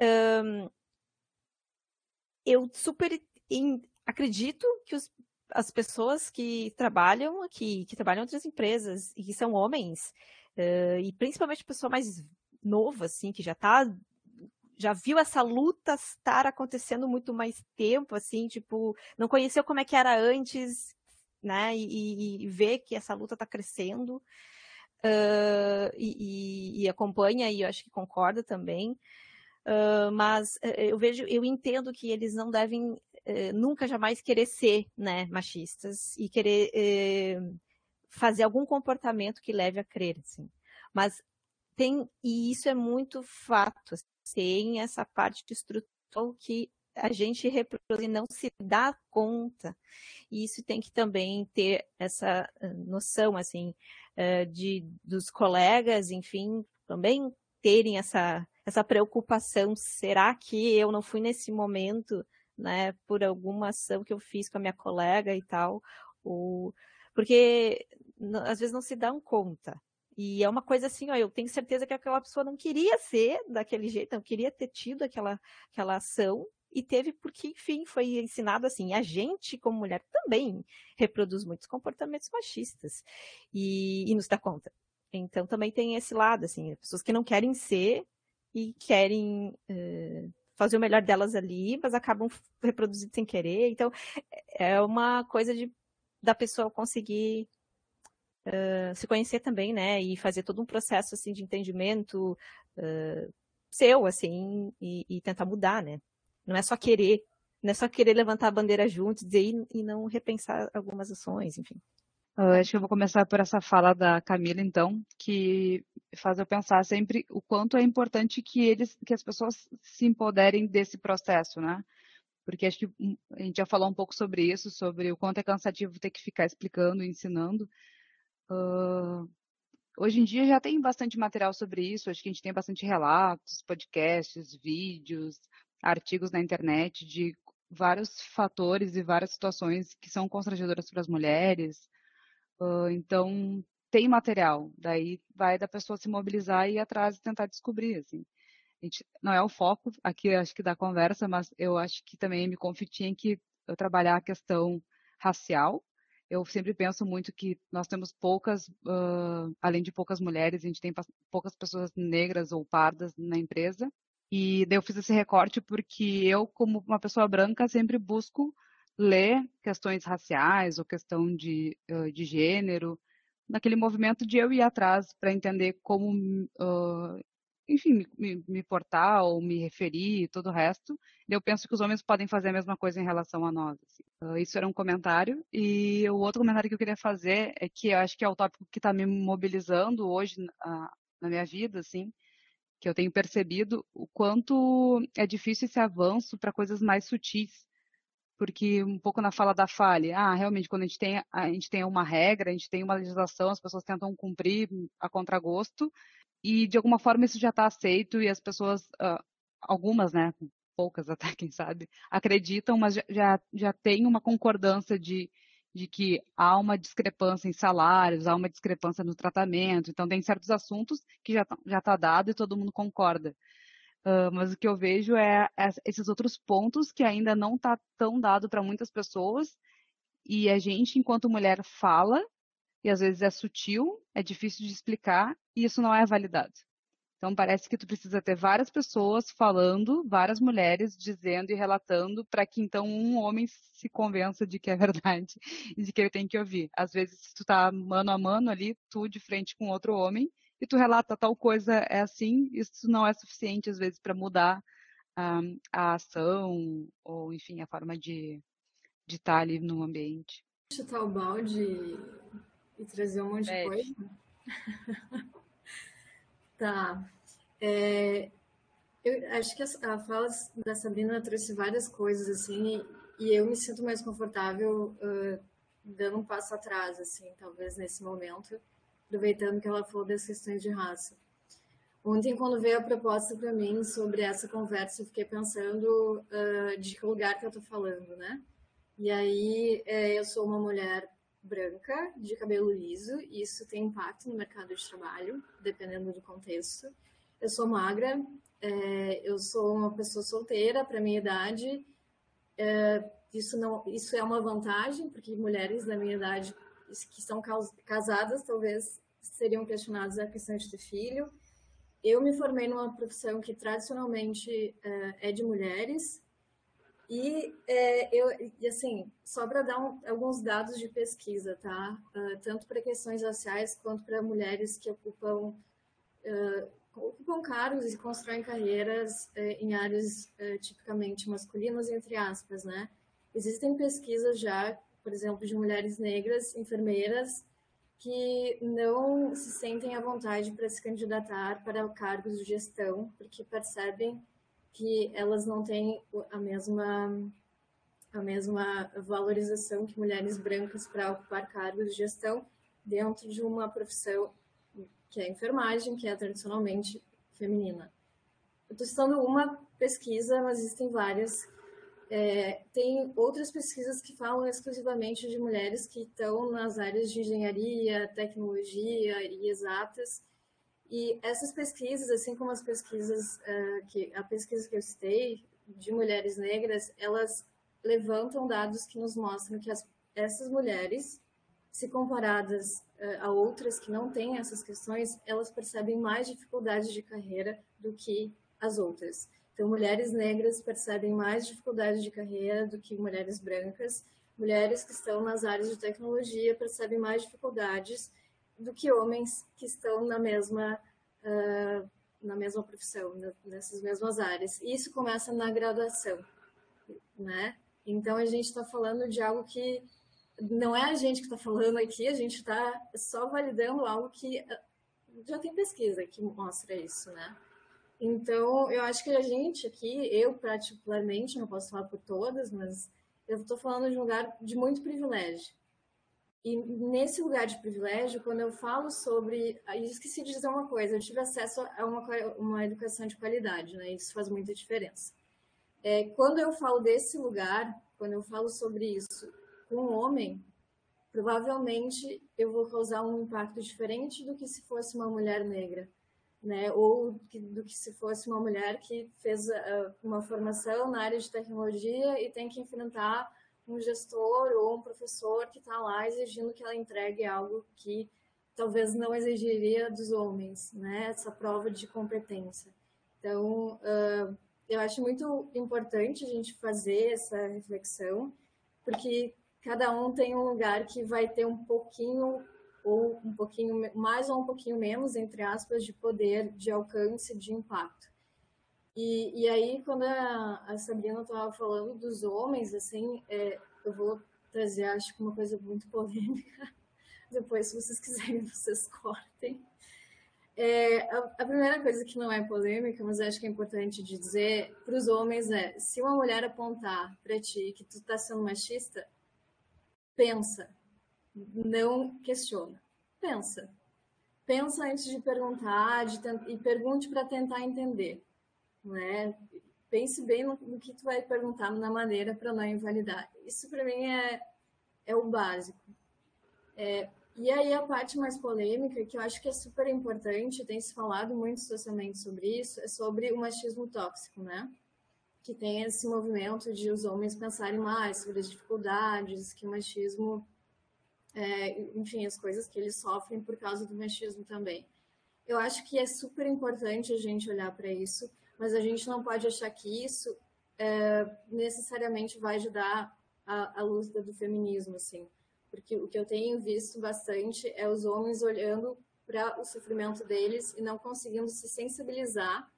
Um, eu super in, acredito que os, as pessoas que trabalham aqui, que trabalham em outras empresas e que são homens, uh, e principalmente pessoa mais nova, assim, que já tá já viu essa luta estar acontecendo muito mais tempo, assim, tipo, não conheceu como é que era antes, né? E, e ver que essa luta está crescendo uh, e, e, acompanha e eu acho que concorda também. Uh, mas eu vejo, eu entendo que eles não devem uh, nunca jamais querer ser, né, machistas e querer eh, fazer algum comportamento que leve a crer, assim. Mas tem e isso é muito fato, assim, tem essa parte estrutural que a gente reproduz e não se dá conta. E isso tem que também ter essa eh, noção, assim, eh, de, dos colegas, enfim, também terem essa, essa preocupação. Será que eu não fui nesse momento, né, por alguma ação que eu fiz com a minha colega e tal? Ou, porque às vezes não se dão conta. E é uma coisa assim, ó, eu tenho certeza que aquela pessoa não queria ser daquele jeito, não queria ter tido aquela, aquela ação, e teve porque, enfim, foi ensinado assim. A gente, como mulher, também reproduz muitos comportamentos machistas e, e nos dá conta. Então também tem esse lado, assim, pessoas que não querem ser e querem uh, fazer o melhor delas ali, mas acabam reproduzindo sem querer. Então é uma coisa de da pessoa conseguir uh, se conhecer também, né, e fazer todo um processo assim de entendimento uh, seu, assim, e, e tentar mudar, né. Não é só querer, não é só querer levantar a bandeira junto, dizer e não repensar algumas ações, enfim. Eu acho que eu vou começar por essa fala da Camila, então, que faz eu pensar sempre o quanto é importante que eles, que as pessoas se empoderem desse processo, né? Porque acho que a gente já falou um pouco sobre isso, sobre o quanto é cansativo ter que ficar explicando, ensinando. Uh, hoje em dia já tem bastante material sobre isso, acho que a gente tem bastante relatos, podcasts, vídeos, artigos na internet de vários fatores e várias situações que são constrangedoras para as mulheres. Uh, então, tem material, daí vai da pessoa se mobilizar e ir atrás e tentar descobrir, assim. Gente, não é o foco aqui, acho que da conversa, mas eu acho que também me tinha que trabalhar a questão racial. Eu sempre penso muito que nós temos poucas, uh, além de poucas mulheres, a gente tem poucas pessoas negras ou pardas na empresa. E daí eu fiz esse recorte porque eu, como uma pessoa branca, sempre busco ler questões raciais ou questão de, de gênero, naquele movimento de eu ir atrás para entender como, uh, enfim, me, me, portar ou me referir e todo o resto. Eu penso que os homens podem fazer a mesma coisa em relação a nós. Assim. Uh, isso era um comentário. E o outro comentário que eu queria fazer é que eu acho que é o tópico que está me mobilizando hoje uh, na minha vida, assim, que eu tenho percebido o quanto é difícil esse avanço para coisas mais sutis. Porque um pouco na fala da falha, ah, realmente, quando a gente, tem, a gente tem uma regra, a gente tem uma legislação, as pessoas tentam cumprir a contragosto, e de alguma forma isso já está aceito e as pessoas, algumas, né, poucas até, quem sabe, acreditam, mas já, já, já tem uma concordância de de que há uma discrepância em salários, há uma discrepância no tratamento, então tem certos assuntos que já está dado e todo mundo concorda. Uh, mas o que eu vejo é esses outros pontos que ainda não está tão dado para muitas pessoas e a gente, enquanto mulher, fala e às vezes é sutil, é difícil de explicar e isso não é validado. Então parece que tu precisa ter várias pessoas falando, várias mulheres dizendo e relatando para que então um homem se convença de que é verdade e de que ele tem que ouvir. Às vezes se tu tá mano a mano ali, tu de frente com outro homem e tu relata tal coisa é assim, isso não é suficiente às vezes para mudar um, a ação ou enfim a forma de de estar tá ali no ambiente. Chutar o balde e trazer um monte de coisa. Tá. É, eu acho que a, a fala da Sabrina trouxe várias coisas, assim, e, e eu me sinto mais confortável uh, dando um passo atrás, assim, talvez nesse momento, aproveitando que ela falou das questões de raça. Ontem, quando veio a proposta para mim sobre essa conversa, eu fiquei pensando uh, de que lugar que eu estou falando, né? E aí, é, eu sou uma mulher branca, de cabelo liso, e isso tem impacto no mercado de trabalho, dependendo do contexto. Eu sou magra, é, eu sou uma pessoa solteira para minha idade. É, isso não, isso é uma vantagem, porque mulheres da minha idade que estão casadas talvez seriam questionadas a questão de ter filho. Eu me formei numa profissão que tradicionalmente é, é de mulheres, e é, eu, assim, só para dar um, alguns dados de pesquisa, tá? Uh, tanto para questões raciais quanto para mulheres que ocupam, uh, ocupam cargos e constroem carreiras uh, em áreas uh, tipicamente masculinas, entre aspas, né? Existem pesquisas já, por exemplo, de mulheres negras, enfermeiras, que não se sentem à vontade para se candidatar para cargos de gestão, porque percebem que elas não têm a mesma a mesma valorização que mulheres brancas para ocupar cargos de gestão dentro de uma profissão que é a enfermagem, que é tradicionalmente feminina. Eu estou citando uma pesquisa, mas existem várias. É, tem outras pesquisas que falam exclusivamente de mulheres que estão nas áreas de engenharia, tecnologia e exatas, e essas pesquisas, assim como as pesquisas, uh, que a pesquisa que eu citei de mulheres negras, elas levantam dados que nos mostram que as, essas mulheres, se comparadas uh, a outras que não têm essas questões, elas percebem mais dificuldades de carreira do que as outras. Então, mulheres negras percebem mais dificuldades de carreira do que mulheres brancas. Mulheres que estão nas áreas de tecnologia percebem mais dificuldades do que homens que estão na mesma, uh, na mesma profissão, nessas mesmas áreas. E isso começa na graduação, né? Então a gente está falando de algo que não é a gente que está falando aqui, a gente está só validando algo que ah, já tem pesquisa que mostra isso, né? Então, eu acho que a gente aqui, eu particularmente, não posso falar por todas, mas eu estou falando de um lugar de muito privilégio. E nesse lugar de privilégio, quando eu falo sobre. Eu esqueci de dizer uma coisa: eu tive acesso a uma, uma educação de qualidade, né? Isso faz muita diferença. É, quando eu falo desse lugar, quando eu falo sobre isso com um homem, provavelmente eu vou causar um impacto diferente do que se fosse uma mulher negra, né? Ou do que se fosse uma mulher que fez uh, uma formação na área de tecnologia e tem que enfrentar um gestor ou um professor que está lá exigindo que ela entregue algo que talvez não exigiria dos homens, né? Essa prova de competência. Então, uh, eu acho muito importante a gente fazer essa reflexão, porque cada um tem um lugar que vai ter um pouquinho ou um pouquinho mais ou um pouquinho menos, entre aspas, de poder, de alcance, de impacto. E, e aí, quando a, a Sabrina estava falando dos homens, assim, é, eu vou trazer, acho que uma coisa muito polêmica. Depois, se vocês quiserem, vocês cortem. É, a, a, primeira coisa que não é polêmica, mas acho que é importante dizer para os homens é: se uma mulher apontar para ti que tu está sendo machista, pensa, não questiona, pensa. Pensa antes de perguntar de, e pergunte para tentar entender né? Pense bem no, no, que tu vai perguntar na maneira para não invalidar. Isso para mim é, é o básico. É, e aí a parte mais polêmica, que eu acho que é super importante, tem se falado muito socialmente sobre isso, é sobre o machismo tóxico, né? Que tem esse movimento de os homens pensarem mais sobre as dificuldades, que o machismo, é, enfim, as coisas que eles sofrem por causa do machismo também. eu acho que é super importante a gente olhar para isso, mas a gente não pode achar que isso é, necessariamente vai ajudar a, a luta do feminismo, assim. Porque o que eu tenho visto bastante é os homens olhando para o sofrimento deles e não conseguindo se sensibilizar,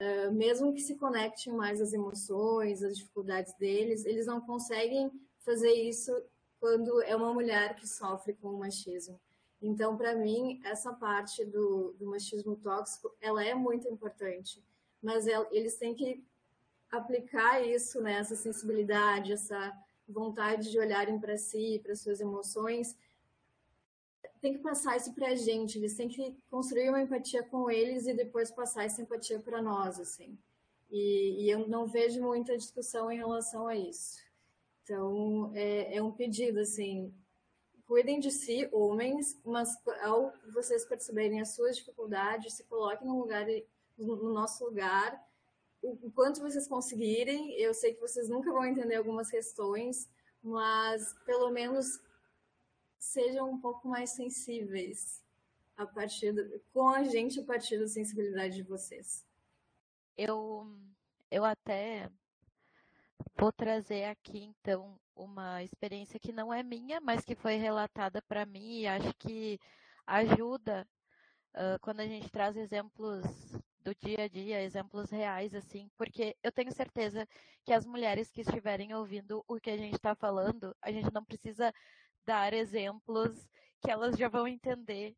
uh, mesmo que se conectem mais às emoções, às dificuldades deles, eles não conseguem fazer isso quando é uma mulher que sofre com o machismo. Então, para mim, essa parte do, do, machismo tóxico, ela é muito importante, mas eles têm que aplicar isso, né, essa sensibilidade, essa vontade de olharem para si, para suas emoções, tem que passar isso para a gente, eles têm que construir uma empatia com eles e depois passar essa empatia para nós, assim. E, e, eu não vejo muita discussão em relação a isso. Então, é, é um pedido, assim, cuidem de si, homens, mas ao vocês perceberem as suas dificuldades, se coloquem no lugar, no nosso lugar, o quanto vocês conseguirem. Eu sei que vocês nunca vão entender algumas questões, mas pelo menos sejam um pouco mais sensíveis a partir do, com a gente a partir da sensibilidade de vocês. Eu eu até vou trazer aqui então uma experiência que não é minha, mas que foi relatada para mim e acho que ajuda uh, quando a gente traz exemplos do dia a dia, exemplos reais, assim, porque eu tenho certeza que as mulheres que estiverem ouvindo o que a gente está falando, a gente não precisa dar exemplos que elas já vão entender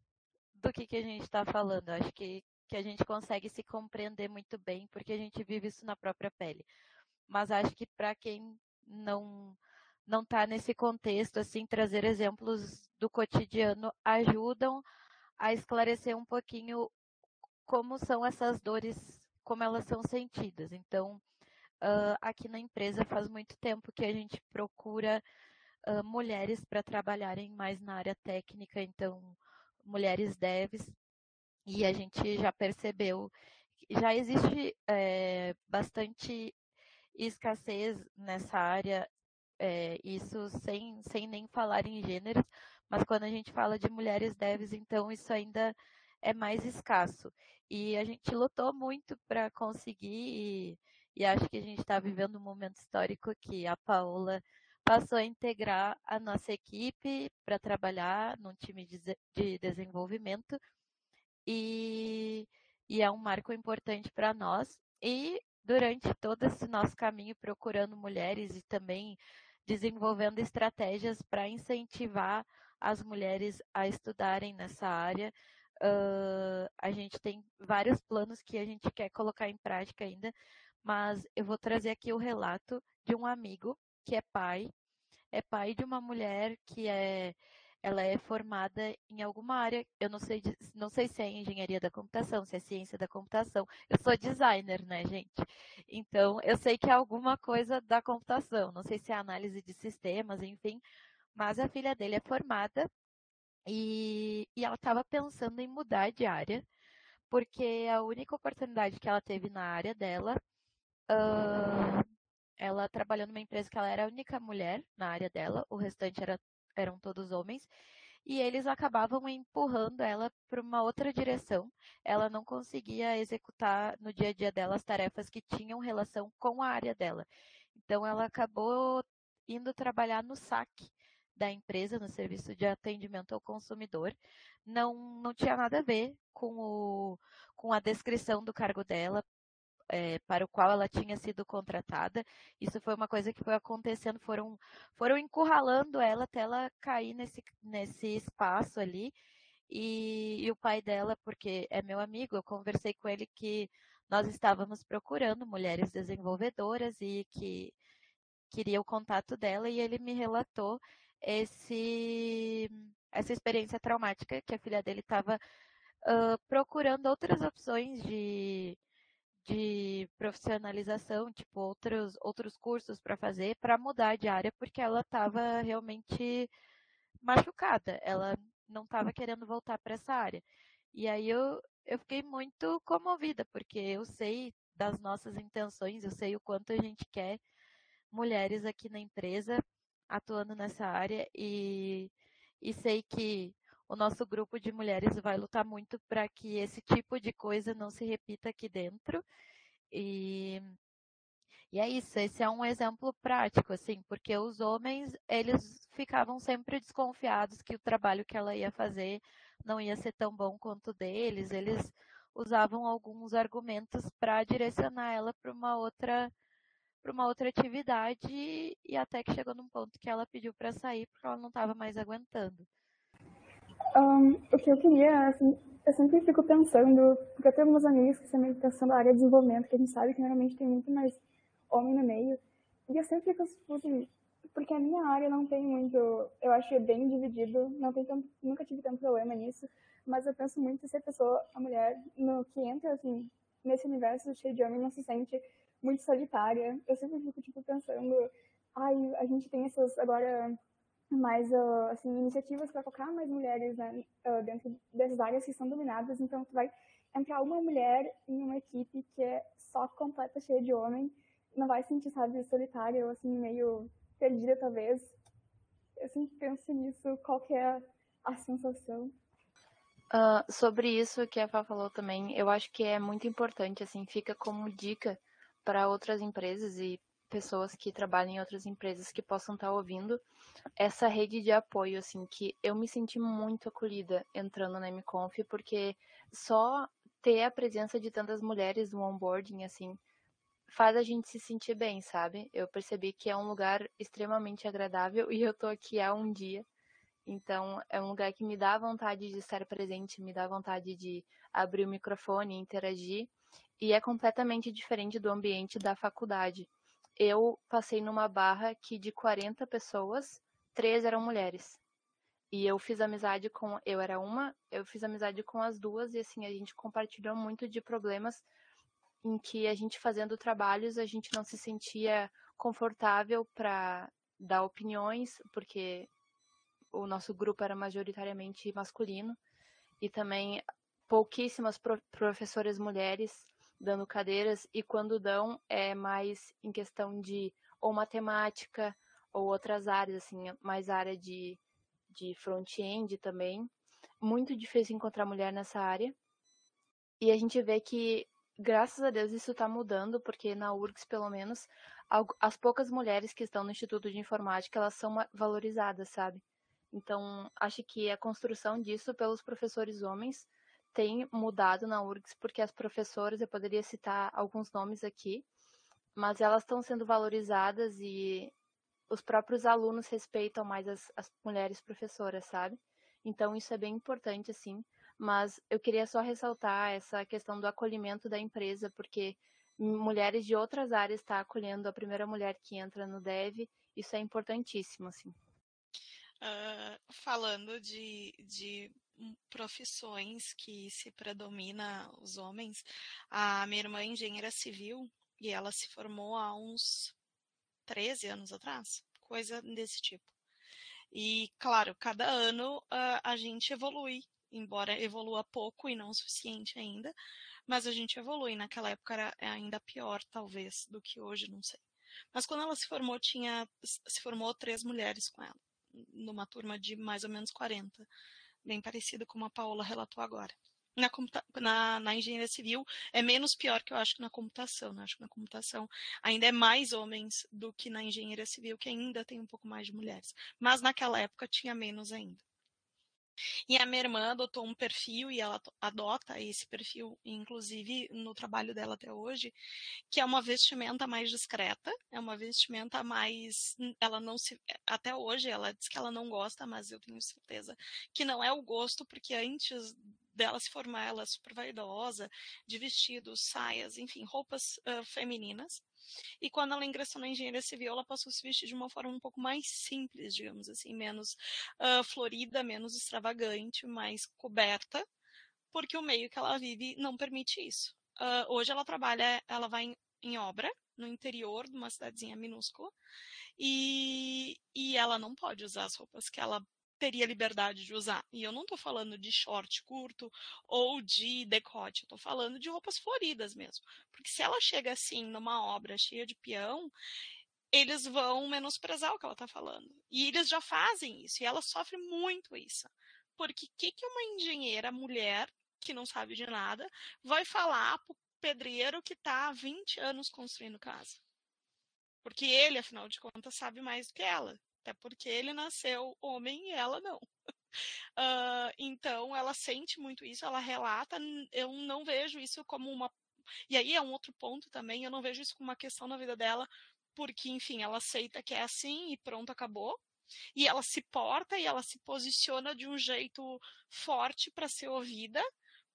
do que, que a gente está falando. Acho que, que a gente consegue se compreender muito bem, porque a gente vive isso na própria pele. Mas acho que para quem não não está nesse contexto, assim, trazer exemplos do cotidiano ajudam a esclarecer um pouquinho como são essas dores, como elas são sentidas. Então, uh, aqui na empresa faz muito tempo que a gente procura uh, mulheres para trabalharem mais na área técnica, então, mulheres devs, e a gente já percebeu, já existe é, bastante escassez nessa área, é, isso sem, sem nem falar em gêneros, mas quando a gente fala de mulheres devs, então isso ainda é mais escasso. E a gente lutou muito para conseguir, e, e, acho que a gente está vivendo um momento histórico que a Paola passou a integrar a nossa equipe para trabalhar num time de, de desenvolvimento. E, e é um marco importante para nós. E durante todo esse nosso caminho procurando mulheres e também desenvolvendo estratégias para incentivar as mulheres a estudarem nessa área, Uh, a gente tem vários planos que a gente quer colocar em prática ainda, mas eu vou trazer aqui o relato de um amigo que é pai, é pai de uma mulher que é ela é formada em alguma área, eu não sei, não sei se é engenharia da computação, se é ciência da computação. Eu sou designer, né, gente? Então, eu sei que é alguma coisa da computação, não sei se é análise de sistemas, enfim, mas a filha dele é formada e, e ela estava pensando em mudar de área, porque a única oportunidade que ela teve na área dela, uh, ela trabalhou numa empresa que ela era a única mulher na área dela, o restante era, eram todos homens, e eles acabavam empurrando ela para uma outra direção. Ela não conseguia executar no dia a dia dela as tarefas que tinham relação com a área dela. Então ela acabou indo trabalhar no saque da empresa no serviço de atendimento ao consumidor não, não tinha nada a ver com, o, com a descrição do cargo dela, é, para o qual ela tinha sido contratada. Isso foi uma coisa que foi acontecendo, foram, foram encurralando ela até ela cair nesse, nesse espaço ali. E, e o pai dela, porque é meu amigo, eu conversei com ele que nós estávamos procurando mulheres desenvolvedoras e que queria o contato dela e ele me relatou esse, essa experiência traumática que a filha dele estava uh, procurando outras opções de, de profissionalização, tipo outros, outros cursos para fazer, para mudar de área, porque ela estava realmente machucada, ela não estava querendo voltar para essa área. E aí eu, eu fiquei muito comovida, porque eu sei das nossas intenções, eu sei o quanto a gente quer mulheres aqui na empresa atuando nessa área e, e sei que o nosso grupo de mulheres vai lutar muito para que esse tipo de coisa não se repita aqui dentro. E, e é isso, esse é um exemplo prático, assim, porque os homens, eles ficavam sempre desconfiados que o trabalho que ela ia fazer não ia ser tão bom quanto o deles, eles usavam alguns argumentos para direcionar ela para uma outra para uma outra atividade e até que chegou num ponto que ela pediu para sair porque ela não estava mais aguentando. Um, o que eu queria, assim, eu sempre fico pensando, porque eu tenho alguns amigos que também pensando na área de desenvolvimento, que a gente sabe que normalmente tem muito mais homem no meio, e eu sempre fico assim, porque a minha área não tem muito, eu acho bem dividido, não tem tanto, nunca tive tanto problema nisso, mas eu penso muito se a pessoa, a mulher, no que entra, assim, nesse universo cheio de homem, não se sente muito solitária. Eu sempre fico, tipo, pensando, ai, a gente tem essas, agora, mais, uh, assim, iniciativas para colocar mais mulheres, né, uh, dentro dessas áreas que são dominadas, então tu vai entrar uma mulher em uma equipe que é só completa, cheia de homem, não vai se sentir, sabe, solitária ou, assim, meio perdida, talvez. Eu sempre penso nisso, qual que é a sensação. Uh, sobre isso que a Fá falou também, eu acho que é muito importante, assim, fica como dica para outras empresas e pessoas que trabalham em outras empresas que possam estar tá ouvindo essa rede de apoio, assim, que eu me senti muito acolhida entrando na MConf, porque só ter a presença de tantas mulheres no onboarding, assim, faz a gente se sentir bem, sabe? Eu percebi que é um lugar extremamente agradável e eu tô aqui há um dia. Então, é um lugar que me dá vontade de estar presente, me dá vontade de abrir o microfone, interagir e é completamente diferente do ambiente da faculdade. Eu passei numa barra que de 40 pessoas, três eram mulheres. E eu fiz amizade com, eu era uma, eu fiz amizade com as duas e assim a gente compartilhou muito de problemas em que a gente fazendo trabalhos a gente não se sentia confortável para dar opiniões, porque o nosso grupo era majoritariamente masculino e também pouquíssimas pro professoras mulheres dando cadeiras e quando dão é mais em questão de ou matemática ou outras áreas, assim, mais área de, de front-end também. Muito difícil encontrar mulher nessa área. E a gente vê que, graças a Deus, isso está mudando, porque na URGS, pelo menos, as poucas mulheres que estão no Instituto de Informática, elas são valorizadas, sabe? Então, acho que a construção disso pelos professores homens tem mudado na URGS, porque as professoras, eu poderia citar alguns nomes aqui, mas elas estão sendo valorizadas e os próprios alunos respeitam mais as, as mulheres professoras, sabe? Então isso é bem importante, assim. Mas eu queria só ressaltar essa questão do acolhimento da empresa, porque mulheres de outras áreas estão tá acolhendo a primeira mulher que entra no Dev, isso é importantíssimo, assim. Uh, falando de, de profissões que se predomina os homens. A minha irmã é engenheira civil e ela se formou há uns 13 anos atrás, coisa desse tipo. E, claro, cada ano uh, a gente evolui, embora evolua pouco e não o suficiente ainda, mas a gente evolui. Naquela época era ainda pior, talvez, do que hoje, não sei. Mas quando ela se formou, tinha se formou três mulheres com ela, numa turma de mais ou menos 40 bem parecido com a Paola relatou agora. Na, na, na, engenharia civil é menos pior que eu acho que na computação. Né? Acho que na computação ainda é mais homens do que na engenharia civil, que ainda tem um pouco mais de mulheres. Mas naquela época tinha menos ainda. E a minha irmã adotou um perfil e ela adota esse perfil, inclusive no trabalho dela até hoje, que é uma vestimenta mais discreta, é uma vestimenta mais. Ela não se. Até hoje ela diz que ela não gosta, mas eu tenho certeza que não é o gosto, porque antes dela se formar, ela é super vaidosa, de vestidos, saias, enfim, roupas uh, femininas. E quando ela ingressou na engenharia civil, ela passou a se vestir de uma forma um pouco mais simples, digamos assim, menos uh, florida, menos extravagante, mais coberta, porque o meio que ela vive não permite isso. Uh, hoje ela trabalha, ela vai em, em obra, no interior de uma cidadezinha minúscula, e, e ela não pode usar as roupas que ela teria liberdade de usar. E eu não estou falando de short curto ou de decote, eu estou falando de roupas floridas mesmo. Porque se ela chega assim numa obra cheia de peão, eles vão menosprezar o que ela está falando. E eles já fazem isso, e ela sofre muito isso. Porque o que, que uma engenheira mulher, que não sabe de nada, vai falar pro pedreiro que está há 20 anos construindo casa? Porque ele, afinal de contas, sabe mais do que ela. Até porque ele nasceu homem e ela não. Uh, então, ela sente muito isso, ela relata. Eu não vejo isso como uma. E aí é um outro ponto também, eu não vejo isso como uma questão na vida dela, porque, enfim, ela aceita que é assim e pronto, acabou. E ela se porta e ela se posiciona de um jeito forte para ser ouvida,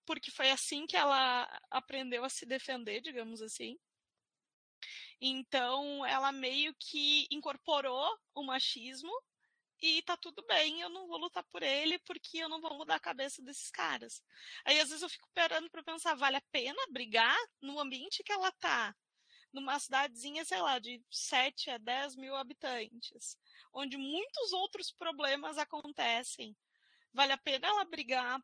porque foi assim que ela aprendeu a se defender, digamos assim. Então, ela meio que incorporou o machismo e tá tudo bem, eu não vou lutar por ele porque eu não vou mudar a cabeça desses caras. Aí às vezes eu fico parando para pensar, vale a pena brigar no ambiente que ela tá? Numa cidadezinha, sei lá, de 7 a 10 mil habitantes, onde muitos outros problemas acontecem. Vale a pena ela brigar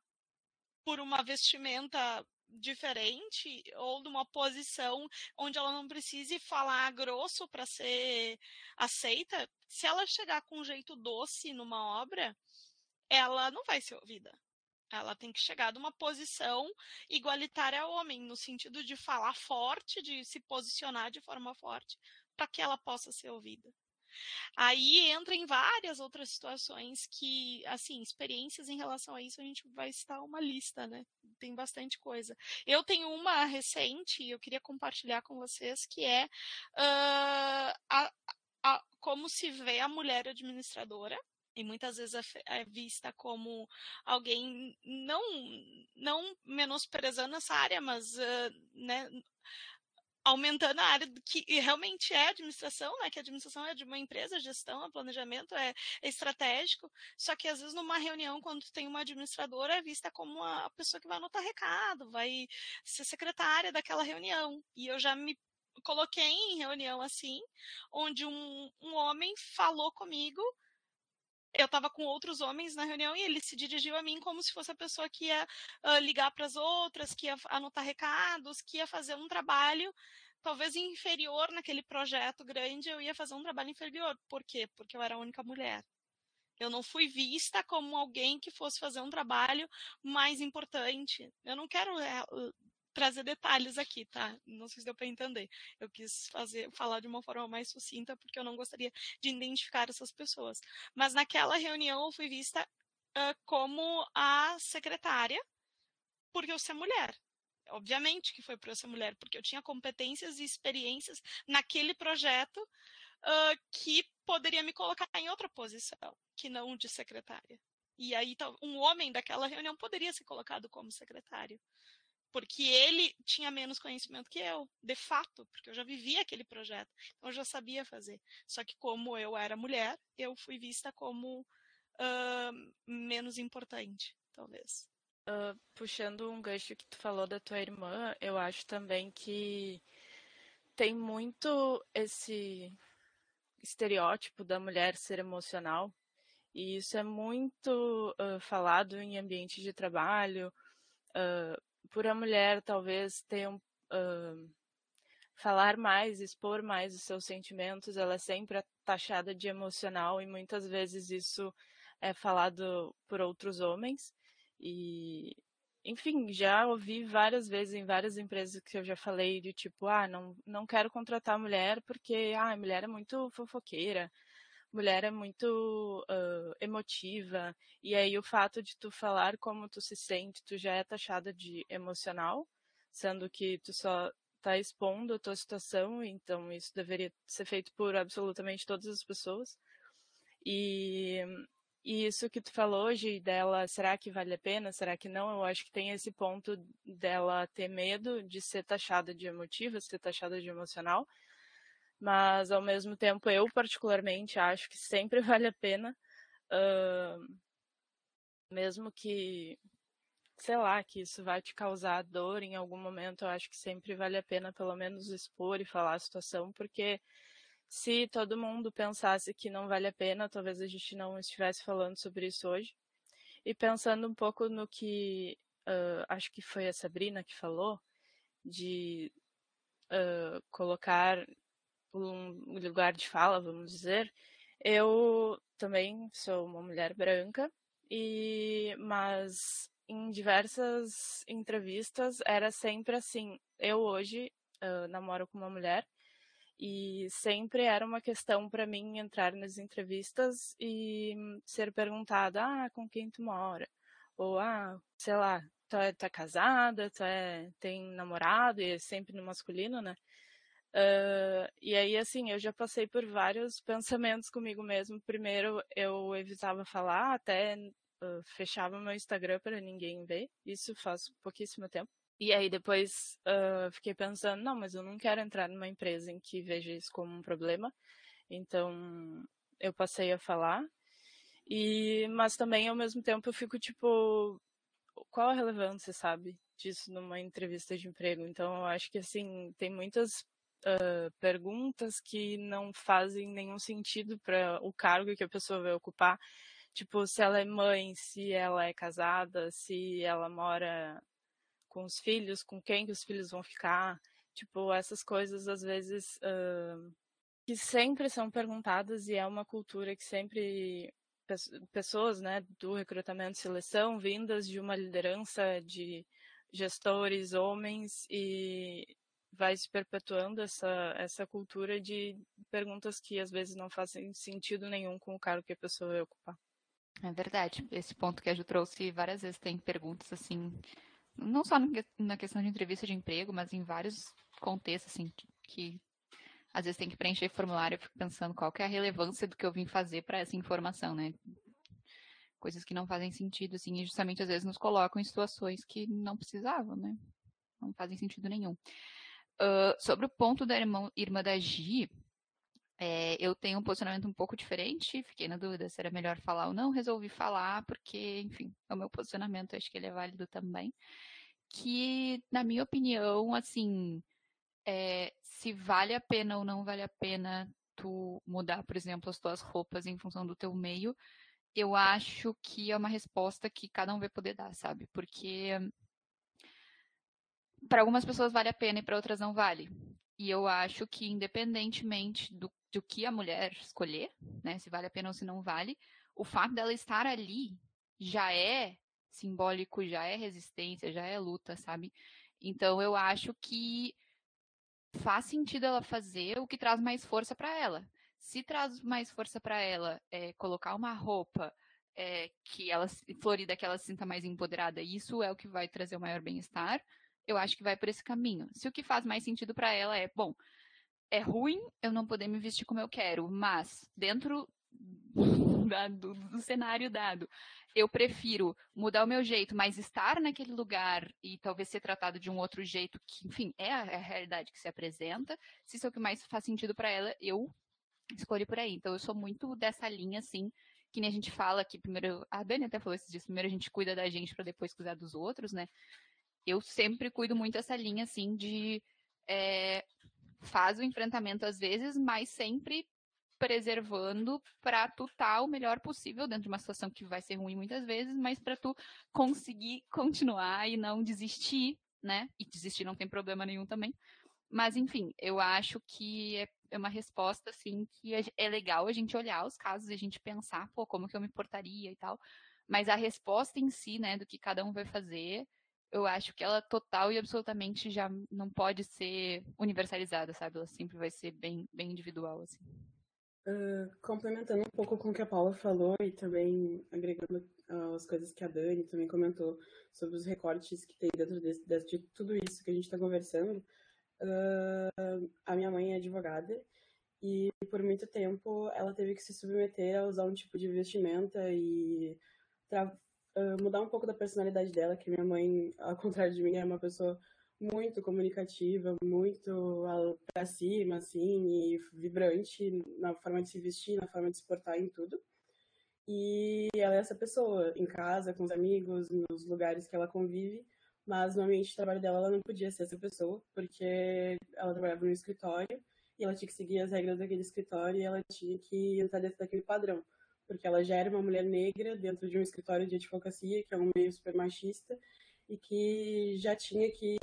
por uma vestimenta diferente ou numa posição onde ela não precise falar grosso para ser aceita, se ela chegar com um jeito doce numa obra, ela não vai ser ouvida. Ela tem que chegar numa posição igualitária ao homem, no sentido de falar forte, de se posicionar de forma forte, para que ela possa ser ouvida. Aí entra em várias outras situações que, assim, experiências em relação a isso, a gente vai citar uma lista, né? Tem bastante coisa. Eu tenho uma recente, eu queria compartilhar com vocês, que é uh, a, a, como se vê a mulher administradora e muitas vezes é, é vista como alguém não não menosprezando essa área, mas uh, né, aumentando a área que realmente é administração, né? Que a administração é de uma empresa, gestão, é planejamento é, é, estratégico. Só que às vezes numa reunião, quando tem uma administradora, é vista como a pessoa que vai anotar recado, vai ser secretária daquela reunião. E eu já me coloquei em reunião assim, onde um, um homem falou comigo eu estava com outros homens na reunião e ele se dirigiu a mim como se fosse a pessoa que ia uh, ligar para as outras, que ia anotar recados, que ia fazer um trabalho talvez inferior naquele projeto grande, eu ia fazer um trabalho inferior. Por quê? Porque eu era a única mulher. Eu não fui vista como alguém que fosse fazer um trabalho mais importante. Eu não quero eh, trazer detalhes aqui, tá? Não sei se deu para entender. Eu quis fazer, falar de uma forma mais sucinta, porque eu não gostaria de identificar essas pessoas. Mas naquela reunião eu fui vista uh, como a secretária, porque eu sou mulher. Obviamente que foi por eu ser mulher, porque eu tinha competências e experiências naquele projeto uh, que poderia me colocar em outra posição, que não de secretária. E aí um homem daquela reunião poderia ser colocado como secretário porque ele tinha menos conhecimento que eu, de fato, porque eu já vivia aquele projeto, então eu já sabia fazer. Só que como eu era mulher, eu fui vista como uh, menos importante, talvez. Uh, puxando um gancho que tu falou da tua irmã, eu acho também que tem muito esse estereótipo da mulher ser emocional, e isso é muito uh, falado em ambiente de trabalho, uh, por a mulher talvez ter um, uh, falar mais, expor mais os seus sentimentos, ela é sempre taxada de emocional e muitas vezes isso é falado por outros homens. E, enfim, já ouvi várias vezes em várias empresas que eu já falei de tipo, ah, não, não quero contratar mulher porque ah, a mulher é muito fofoqueira, mulher é muito uh, emotiva, e aí o fato de tu falar como tu se sente, tu já é taxada de emocional, sendo que tu só tá expondo a tua situação, então isso deveria ser feito por absolutamente todas as pessoas. E, e isso que tu falou hoje dela, será que vale a pena? Será que não? Eu acho que tem esse ponto dela ter medo de ser taxada de emotiva, ser taxada de emocional, mas ao mesmo tempo eu particularmente acho que sempre vale a pena, uh, mesmo que, sei lá, que isso vai te causar dor em algum momento, eu acho que sempre vale a pena pelo menos expor e falar a situação, porque se todo mundo pensasse que não vale a pena, talvez a gente não estivesse falando sobre isso hoje. E pensando um pouco no que uh, acho que foi a Sabrina que falou, de uh, colocar um lugar de fala, vamos dizer. Eu também sou uma mulher branca e mas em diversas entrevistas era sempre assim. Eu hoje uh, namoro com uma mulher e sempre era uma questão para mim entrar nas entrevistas e ser perguntada, ah, com quem tu mora? Ou, ah, sei lá, tu é, é casada, tu é, tem namorado, e é sempre no masculino, né? Uh, e aí, assim, eu já passei por vários pensamentos comigo mesmo. Primeiro, eu evitava falar, até uh, fechava meu Instagram para ninguém ver. Isso faz pouquíssimo tempo. E aí depois uh, fiquei pensando, não, mas eu não quero entrar numa empresa em que veja isso como um problema. Então eu passei a falar. E mas também ao mesmo tempo eu fico tipo, qual a relevância, sabe, disso numa entrevista de emprego? Então eu acho que assim tem muitas uh, perguntas que não fazem nenhum sentido para o cargo que a pessoa vai ocupar. Tipo, se ela é mãe, se ela é casada, se ela mora com os filhos, com quem que os filhos vão ficar, tipo, essas coisas às vezes uh, que sempre são perguntadas e é uma cultura que sempre pessoas, né, do recrutamento e seleção vindas de uma liderança de gestores homens e vai se perpetuando essa essa cultura de perguntas que às vezes não fazem sentido nenhum com o cargo que a pessoa vai ocupar. É verdade. Esse ponto que a Ju trouxe várias vezes tem perguntas assim não só na questão de entrevista de emprego, mas em vários contextos, assim, que às vezes tem que preencher formulário, eu fico pensando qual que é a relevância do que eu vim fazer para essa informação, né? Coisas que não fazem sentido, assim, e justamente às vezes nos colocam em situações que não precisavam, né? Não fazem sentido nenhum. Sobre o ponto da irmã, irmã da Gi, é, eu tenho um posicionamento um pouco diferente, fiquei na dúvida se era melhor falar ou não, resolvi falar, porque, enfim, é o meu posicionamento, acho que ele é válido também. Que, na minha opinião, assim, é, se vale a pena ou não vale a pena tu mudar, por exemplo, as tuas roupas em função do teu meio, eu acho que é uma resposta que cada um vai poder dar, sabe? Porque para algumas pessoas vale a pena e para outras não vale. E eu acho que, independentemente do do que a mulher escolher, né? Se vale a pena ou se não vale, o fato dela estar ali já é simbólico, já é resistência, já é luta, sabe? Então eu acho que faz sentido ela fazer o que traz mais força para ela. Se traz mais força para ela é, colocar uma roupa é, que ela florida, que ela se sinta mais empoderada, isso é o que vai trazer o maior bem-estar. Eu acho que vai por esse caminho. Se o que faz mais sentido para ela é, bom, é ruim eu não poder me vestir como eu quero, mas dentro do, do, cenário dado, eu prefiro mudar o meu jeito, mas estar naquele lugar e talvez ser tratado de um outro jeito que, enfim, é a, é a realidade que se apresenta. Se isso é o que mais faz sentido para ela, eu escolho por aí. Então eu sou muito dessa linha, assim, que nem a gente fala que primeiro, a Dani até falou esses dias, primeiro a gente cuida da gente para depois cuidar dos outros, né? Eu sempre cuido muito dessa linha, assim, de é, faz o enfrentamento às vezes, mas sempre preservando para tu estar tá o melhor possível dentro de uma situação que vai ser ruim muitas vezes, mas para tu conseguir continuar e não desistir, né? E desistir não tem problema nenhum também. Mas enfim, eu acho que é, é uma resposta assim que é legal a gente olhar os casos e a gente pensar, pô, como que eu me portaria e tal. Mas a resposta em si, né, do que cada um vai fazer, eu acho que ela total e absolutamente já não pode ser universalizada, sabe? Ela sempre vai ser bem, bem individual, assim. Uh, complementando um pouco com o que a Paula falou e também agregando uh, as coisas que a Dani também comentou sobre os recortes que tem dentro desse, de tudo isso que a gente está conversando, uh, a minha mãe é advogada e por muito tempo ela teve que se submeter a usar um tipo de vestimenta e mudar um pouco da personalidade dela, que minha mãe, ao contrário de mim, é uma pessoa muito comunicativa, muito para cima, assim, e vibrante na forma de se vestir, na forma de se portar, em tudo. E ela é essa pessoa, em casa, com os amigos, nos lugares que ela convive, mas no ambiente de trabalho dela ela não podia ser essa pessoa, porque ela trabalhava no escritório e ela tinha que seguir as regras daquele escritório e ela tinha que entrar dentro daquele padrão porque ela já era uma mulher negra dentro de um escritório de advocacia, que é um meio super machista, e que já tinha que,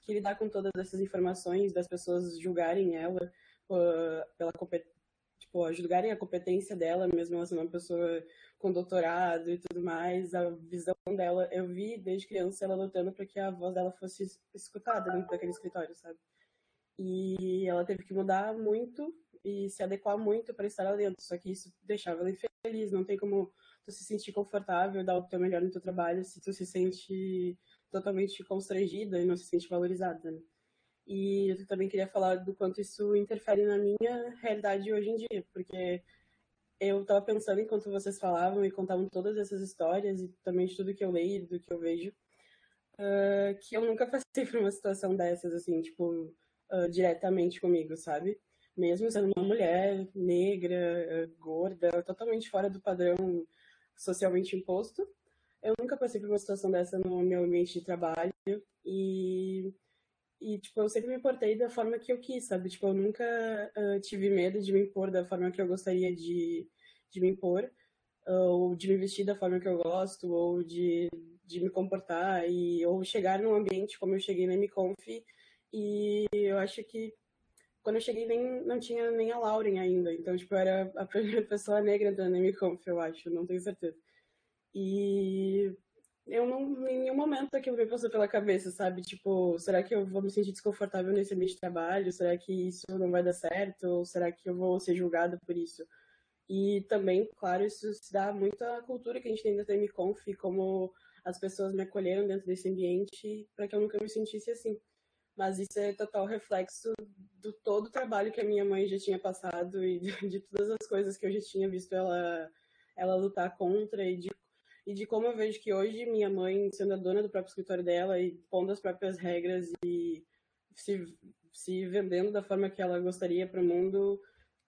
que lidar com todas essas informações, das pessoas julgarem ela pela, tipo, julgarem a competência dela, mesmo ela sendo uma pessoa com doutorado e tudo mais, a visão dela, eu vi desde criança ela lutando para que a voz dela fosse escutada dentro daquele escritório, sabe? E ela teve que mudar muito e se adequar muito para estar lá dentro, só que isso deixava ela infeliz, não tem como tu se sentir confortável, dar o teu melhor no teu trabalho se tu se sente totalmente constrangida e não se sente valorizada, né? E eu também queria falar do quanto isso interfere na minha realidade hoje em dia, porque eu estava pensando enquanto vocês falavam e contavam todas essas histórias e também de tudo que eu leio, do que eu vejo, uh, que eu nunca passei por uma situação dessas, assim, tipo, uh, diretamente comigo, sabe? Mesmo sendo uma mulher negra, gorda, totalmente fora do padrão socialmente imposto, eu nunca passei por uma situação dessa no meu ambiente de trabalho e e, tipo, eu sempre me importei da forma que eu quis, sabe? Tipo, eu nunca uh, tive medo de me impor da forma que eu gostaria de, de me impor, ou de me vestir da forma que eu gosto, ou de, de me comportar, e, ou chegar num ambiente como eu cheguei na MConf, e eu acho que quando eu cheguei nem, não tinha nem a Lauren ainda, então, tipo, eu era a primeira pessoa negra da MConf, eu acho, não tenho certeza. E eu não, em nenhum momento aquilo me passou pela cabeça, sabe? Tipo, será que eu vou me sentir desconfortável nesse ambiente de trabalho? Será que isso não vai dar certo? Ou será que eu vou ser julgada por isso? E também, claro, isso se dá muito à cultura que a gente tem da MConf, como as pessoas me acolheram dentro desse ambiente para que eu nunca me sentisse assim. Mas isso é total reflexo do todo o trabalho que a minha mãe já tinha passado e de, de todas as coisas que eu já tinha visto ela, ela lutar contra e de e de como eu vejo que hoje minha mãe, sendo a dona do próprio escritório dela e pondo as próprias regras e se, se vendendo da forma que ela gostaria para o mundo,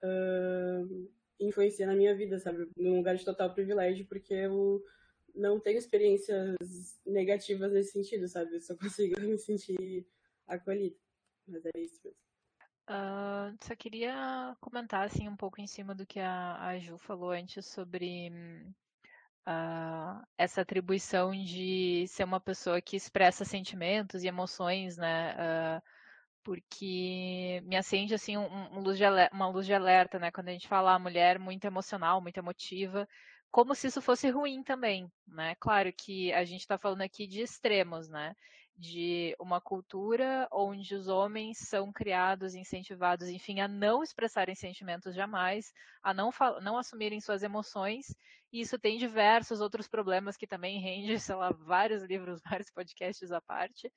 uh, influencia na minha vida, sabe? Num lugar de total privilégio, porque eu não tenho experiências negativas nesse sentido, sabe? Eu só consigo me sentir acolhida. Mas é isso mesmo. Uh, só queria comentar assim um pouco em cima do que a, a Ju falou antes sobre uh, essa atribuição de ser uma pessoa que expressa sentimentos e emoções, né? Uh, porque me acende assim um, um luz alerta, uma luz de alerta, né? Quando a gente fala mulher muito emocional, muito emotiva, como se isso fosse ruim também, né? Claro que a gente está falando aqui de extremos, né? De uma cultura onde os homens são criados, incentivados, enfim, a não expressarem sentimentos jamais, a não, não assumirem suas emoções, e isso tem diversos outros problemas que também rende, sei lá, vários livros, vários podcasts à parte,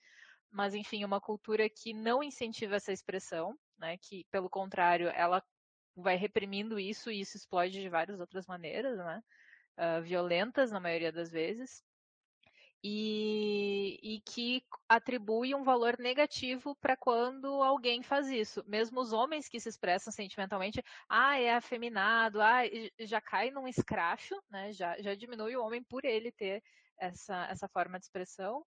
mas enfim, uma cultura que não incentiva essa expressão, né? Que, pelo contrário, ela vai reprimindo isso e isso explode de várias outras maneiras, né? uh, violentas na maioria das vezes, e, e que atribui um valor negativo para quando alguém faz isso. Mesmo os homens que se expressam sentimentalmente, ah, é afeminado, ah, já cai num escracho, né? já, já diminui o homem por ele ter essa, essa forma de expressão.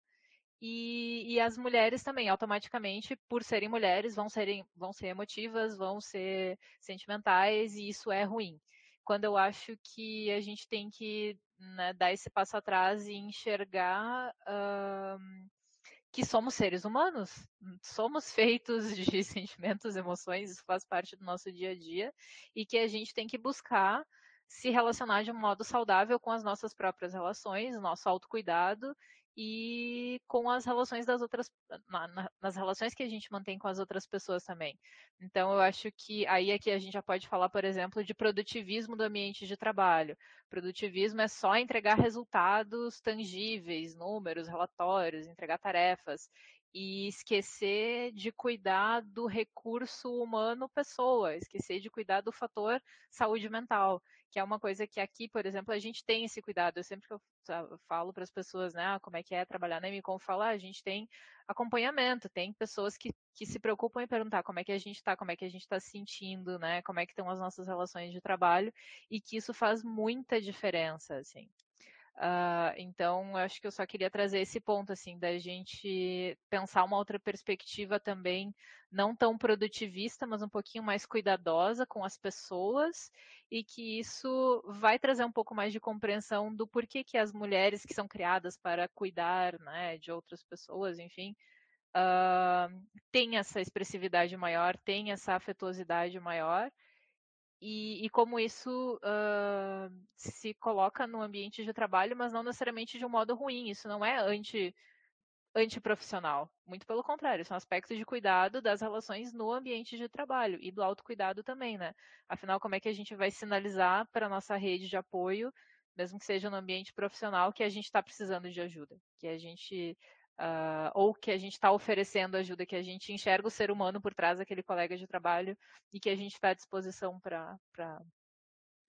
E, e, as mulheres também, automaticamente, por serem mulheres, vão, serem, vão ser emotivas, vão ser sentimentais, e isso é ruim quando eu acho que a gente tem que né, dar esse passo atrás e enxergar uh, que somos seres humanos, somos feitos de sentimentos, emoções, isso faz parte do nosso dia a dia, e que a gente tem que buscar se relacionar de um modo saudável com as nossas próprias relações, nosso autocuidado e com as relações das outras, na, nas relações que a gente mantém com as outras pessoas também. Então, eu acho que aí aqui a gente já pode falar, por exemplo, de produtivismo do ambiente de trabalho. Produtivismo é só entregar resultados tangíveis, números, relatórios, entregar tarefas e esquecer de cuidar do recurso humano pessoa, esquecer de cuidar do fator saúde mental que é uma coisa que aqui, por exemplo, a gente tem esse cuidado. Eu sempre que eu falo para as pessoas, né, ah, como é que é trabalhar na Emicom, falo, ah, a gente tem acompanhamento, tem pessoas que, que se preocupam em perguntar como é que a gente está, como é que a gente está se sentindo, né, como é que estão as nossas relações de trabalho, e que isso faz muita diferença, assim. Uh, então, acho que eu só queria trazer esse ponto, assim, da gente pensar uma outra perspectiva também, não tão produtivista, mas um pouquinho mais cuidadosa com as pessoas, e que isso vai trazer um pouco mais de compreensão do porquê que as mulheres que são criadas para cuidar, né, de outras pessoas, enfim, uh, têm essa expressividade maior, têm essa afetuosidade maior, e, e como isso uh, se coloca no ambiente de trabalho, mas não necessariamente de um modo ruim. Isso não é anti antiprofissional. Muito pelo contrário, são aspectos de cuidado das relações no ambiente de trabalho e do autocuidado também, né? Afinal, como é que a gente vai sinalizar para a nossa rede de apoio, mesmo que seja no ambiente profissional, que a gente está precisando de ajuda, que a gente Uh, ou que a gente está oferecendo ajuda, que a gente enxerga o ser humano por trás daquele colega de trabalho e que a gente está à disposição para,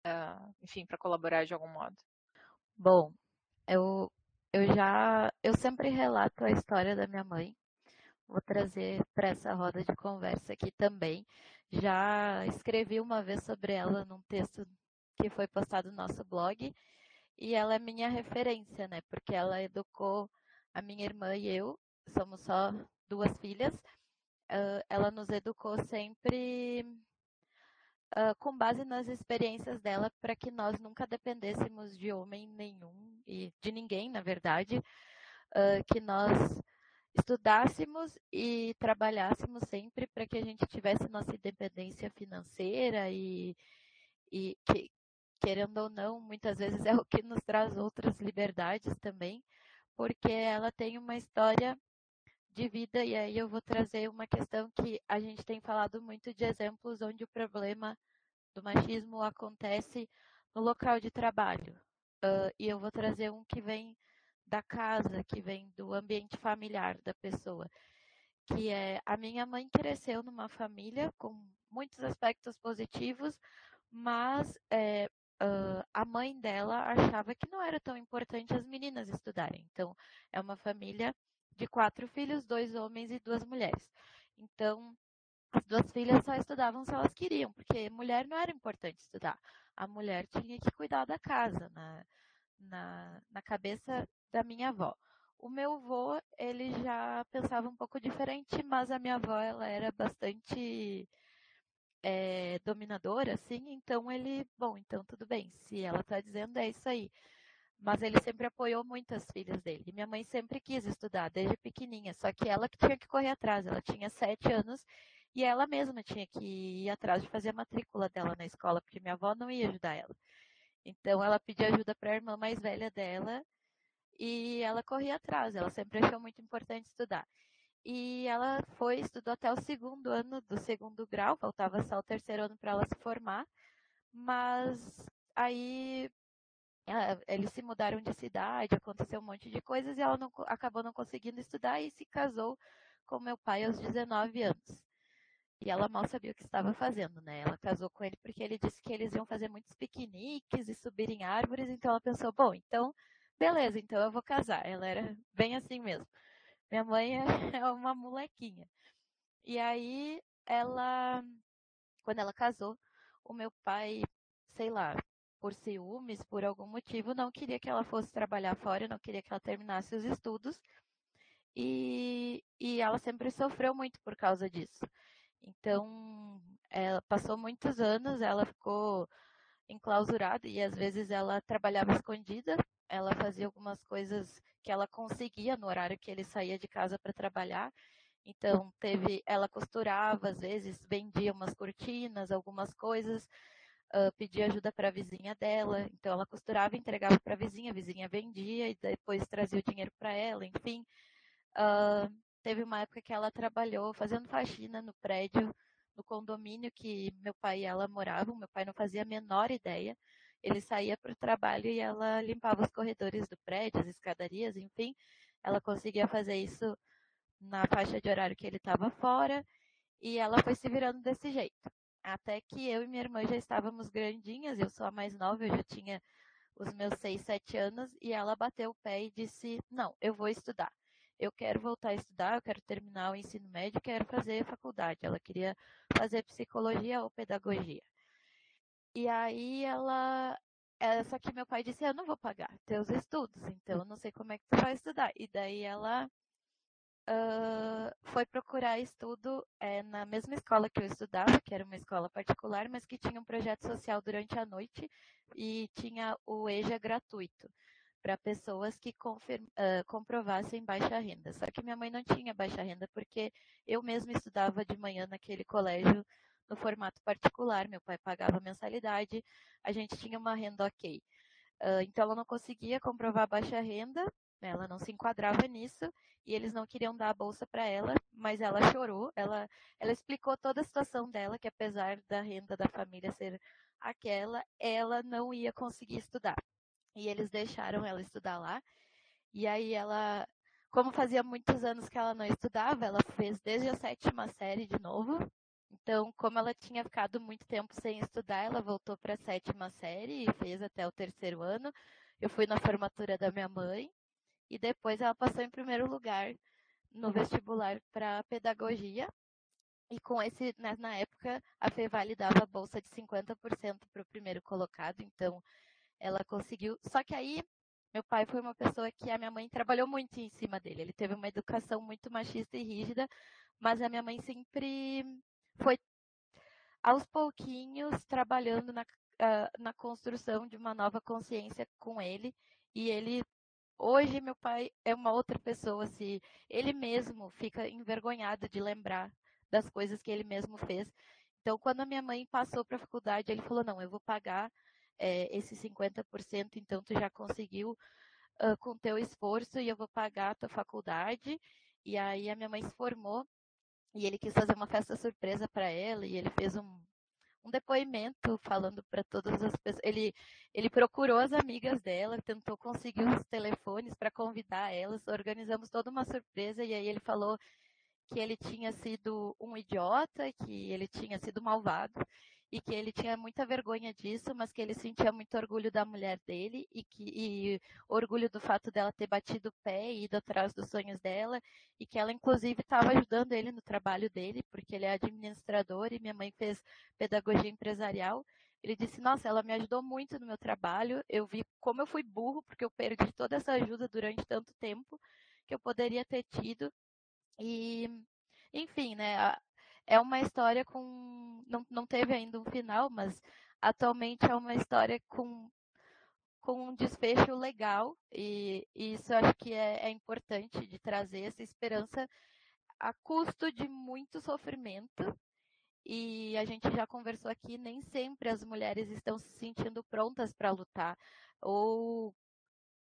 uh, enfim, para colaborar de algum modo. Bom, eu, eu já, eu sempre relato a história da minha mãe. Vou trazer para essa roda de conversa aqui também. Já escrevi uma vez sobre ela num texto que foi postado no nosso blog e ela é minha referência, né? Porque ela educou a minha irmã e eu, somos só duas filhas, uh, ela nos educou sempre uh, com base nas experiências dela para que nós nunca dependêssemos de homem nenhum e de ninguém, na verdade, uh, que nós estudássemos e trabalhássemos sempre para que a gente tivesse nossa independência financeira e, e que, querendo ou não, muitas vezes é o que nos traz outras liberdades também porque ela tem uma história de vida, e aí eu vou trazer uma questão que a gente tem falado muito de exemplos onde o problema do machismo acontece no local de trabalho. Uh, e eu vou trazer um que vem da casa, que vem do ambiente familiar da pessoa, que é a minha mãe cresceu numa família com muitos aspectos positivos, mas é, uh, a mãe dela achava que não era tão importante as meninas estudarem. Então, é uma família de quatro filhos, dois homens e duas mulheres. Então, as duas filhas só estudavam se elas queriam, porque mulher não era importante estudar. A mulher tinha que cuidar da casa, na, na, na cabeça da minha avó. O meu avô, ele já pensava um pouco diferente, mas a minha avó, ela era bastante é, dominadora, assim, então ele, bom, então tudo bem, se ela está dizendo é isso aí. Mas ele sempre apoiou muito as filhas dele. Minha mãe sempre quis estudar, desde pequenininha, só que ela que tinha que correr atrás. Ela tinha sete anos e ela mesma tinha que ir atrás de fazer a matrícula dela na escola, porque minha avó não ia ajudar ela. Então ela pediu ajuda para a irmã mais velha dela e ela corria atrás. Ela sempre achou muito importante estudar e ela foi, estudou até o segundo ano do segundo grau, faltava só o terceiro ano para ela se formar, mas aí eles se mudaram de cidade, aconteceu um monte de coisas e ela não, acabou não conseguindo estudar e se casou com meu pai aos 19 anos. E ela mal sabia o que estava fazendo, né? Ela casou com ele porque ele disse que eles iam fazer muitos piqueniques e subir em árvores, então ela pensou, bom, então, beleza, então eu vou casar. Ela era bem assim mesmo. Minha mãe é, é uma molequinha. E aí, ela, quando ela casou, o meu pai, sei lá, por ciúmes, por algum motivo, não queria que ela fosse trabalhar fora, não queria que ela terminasse os estudos. E, e ela sempre sofreu muito por causa disso. Então, ela passou muitos anos, ela ficou enclausurada e às vezes ela trabalhava escondida, ela fazia algumas coisas que ela conseguia no horário que ele saía de casa para trabalhar. Então, teve, ela costurava, às vezes vendia umas cortinas, algumas coisas, uh, pedia ajuda para a vizinha dela. Então, ela costurava entregava para a vizinha, a vizinha vendia e depois trazia o dinheiro para ela, enfim. Uh, teve uma época que ela trabalhou fazendo faxina no prédio, no condomínio que meu pai e ela moravam. Meu pai não fazia a menor ideia ele saía para o trabalho e ela limpava os corredores do prédio, as escadarias, enfim. Ela conseguia fazer isso na faixa de horário que ele estava fora e ela foi se virando desse jeito. Até que eu e minha irmã já estávamos grandinhas, eu sou a mais nova, eu já tinha os meus 6, 7 anos, e ela bateu o pé e disse: Não, eu vou estudar. Eu quero voltar a estudar, eu quero terminar o ensino médio, quero fazer faculdade. Ela queria fazer psicologia ou pedagogia. E aí ela. É, só que meu pai disse, eu não vou pagar teus estudos, então eu não sei como é que tu vai estudar. E daí ela uh, foi procurar estudo é, na mesma escola que eu estudava, que era uma escola particular, mas que tinha um projeto social durante a noite e tinha o EJA gratuito para pessoas que uh, comprovassem baixa renda. Só que minha mãe não tinha baixa renda porque eu mesma estudava de manhã naquele colégio no formato particular, meu pai pagava mensalidade, a gente tinha uma renda ok. Uh, então ela não conseguia comprovar baixa renda, né, ela não se enquadrava nisso e eles não queriam dar a bolsa para ela, mas ela chorou, ela, ela explicou toda a situação dela, que apesar da renda da família ser aquela, ela não ia conseguir estudar. E eles deixaram ela estudar lá. E aí ela, como fazia muitos anos que ela não estudava, ela fez desde a sétima série de novo. Então, como ela tinha ficado muito tempo sem estudar, ela voltou para a sétima série e fez até o terceiro ano. Eu fui na formatura da minha mãe e depois ela passou em primeiro lugar no vestibular para pedagogia. E com esse, né, na época, a Fevale dava bolsa de 50% para o primeiro colocado, então ela conseguiu. Só que aí, meu pai foi uma pessoa que a minha mãe trabalhou muito em cima dele. Ele teve uma educação muito machista e rígida, mas a minha mãe sempre foi, aos pouquinhos, trabalhando na, uh, na construção de uma nova consciência com ele. E ele Hoje meu pai é uma outra pessoa, se ele mesmo fica envergonhado de lembrar das coisas que ele mesmo fez. Então, quando a minha mãe passou para a faculdade, ele falou: não, eu vou pagar é, esses 50%, então tu já conseguiu uh, com teu esforço e eu vou pagar a tua faculdade. E aí a minha mãe se formou e ele quis fazer uma festa surpresa para ela e ele fez um, um depoimento falando para todas as pessoas. Ele, ele procurou as amigas dela, tentou conseguir os telefones para convidar elas, organizamos toda uma surpresa e aí ele falou que ele tinha sido um idiota, que ele tinha sido malvado e que ele tinha muita vergonha disso, mas que ele sentia muito orgulho da mulher dele e que e orgulho do fato dela ter batido o pé e ido atrás dos sonhos dela e que ela inclusive estava ajudando ele no trabalho dele, porque ele é administrador e minha mãe fez pedagogia empresarial. Ele disse: "Nossa, ela me ajudou muito no meu trabalho. Eu vi como eu fui burro porque eu perdi toda essa ajuda durante tanto tempo que eu poderia ter tido e, enfim, né? É uma história com. Não, não teve ainda um final, mas atualmente é uma história com, com um desfecho legal, e, e isso acho que é, é importante de trazer essa esperança a custo de muito sofrimento. E a gente já conversou aqui, nem sempre as mulheres estão se sentindo prontas para lutar, ou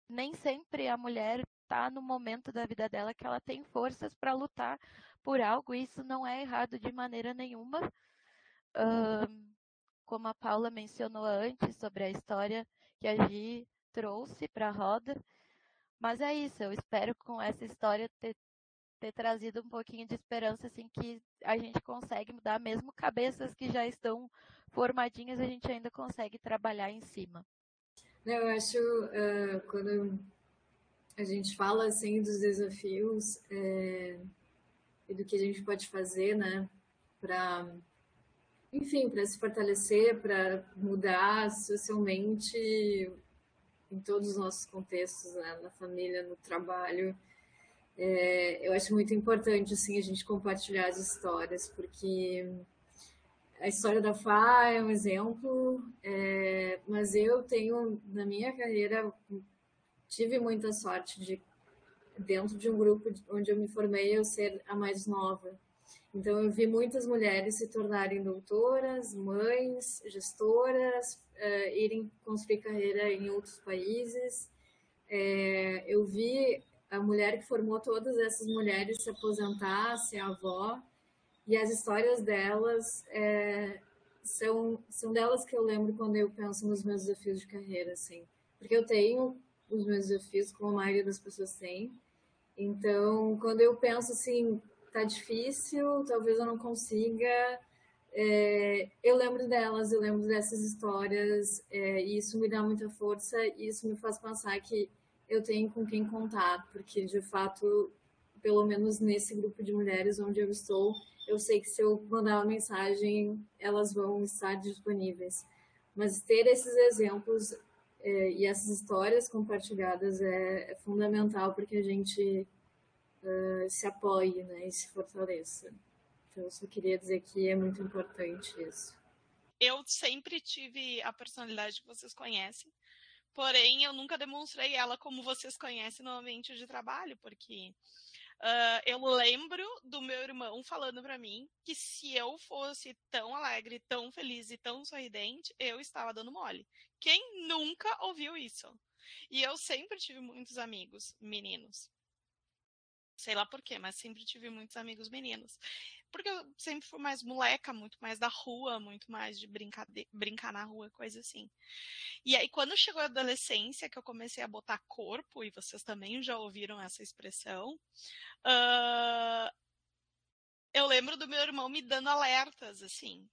nem sempre a mulher está no momento da vida dela que ela tem forças para lutar por algo, e isso não é errado de maneira nenhuma. Um, como a Paula mencionou antes sobre a história que a Gi trouxe para a roda. Mas é isso, eu espero com essa história ter, ter trazido um pouquinho de esperança, assim, que a gente consegue mudar, mesmo cabeças que já estão formadinhas, a gente ainda consegue trabalhar em cima. Eu acho, uh, quando a gente fala assim dos desafios é, e do que a gente pode fazer, né, para, enfim, para se fortalecer, para mudar socialmente em todos os nossos contextos, né, na família, no trabalho. É, eu acho muito importante assim a gente compartilhar as histórias, porque a história da Fá é um exemplo, é, mas eu tenho na minha carreira tive muita sorte de, dentro de um grupo onde eu me formei, eu ser a mais nova. Então, eu vi muitas mulheres se tornarem doutoras, mães, gestoras, uh, irem construir carreira em outros países. É, eu vi a mulher que formou todas essas mulheres se aposentar, ser avó, e as histórias delas é, são, são delas que eu lembro quando eu penso nos meus desafios de carreira, assim. Porque eu tenho os meus desafios, como a maioria das pessoas tem. Então, quando eu penso assim, tá difícil, talvez eu não consiga, é, eu lembro delas, eu lembro dessas histórias, é, e isso me dá muita força, e isso me faz pensar que eu tenho com quem contar, porque de fato, pelo menos nesse grupo de mulheres onde eu estou, eu sei que se eu mandar uma mensagem, elas vão estar disponíveis. Mas ter esses exemplos é, e essas histórias compartilhadas é, é fundamental para que a gente uh, se apoie né, e se fortaleça. Então, eu só queria dizer que é muito importante isso. Eu sempre tive a personalidade que vocês conhecem, porém eu nunca demonstrei ela como vocês conhecem no ambiente de trabalho, porque Uh, eu lembro do meu irmão falando para mim que se eu fosse tão alegre, tão feliz e tão sorridente, eu estava dando mole. Quem nunca ouviu isso? E eu sempre tive muitos amigos meninos. Sei lá por quê, mas sempre tive muitos amigos meninos. Porque eu sempre fui mais moleca, muito mais da rua, muito mais de brincar, brincar na rua, coisa assim. E aí, quando chegou a adolescência, que eu comecei a botar corpo, e vocês também já ouviram essa expressão, uh, eu lembro do meu irmão me dando alertas, assim,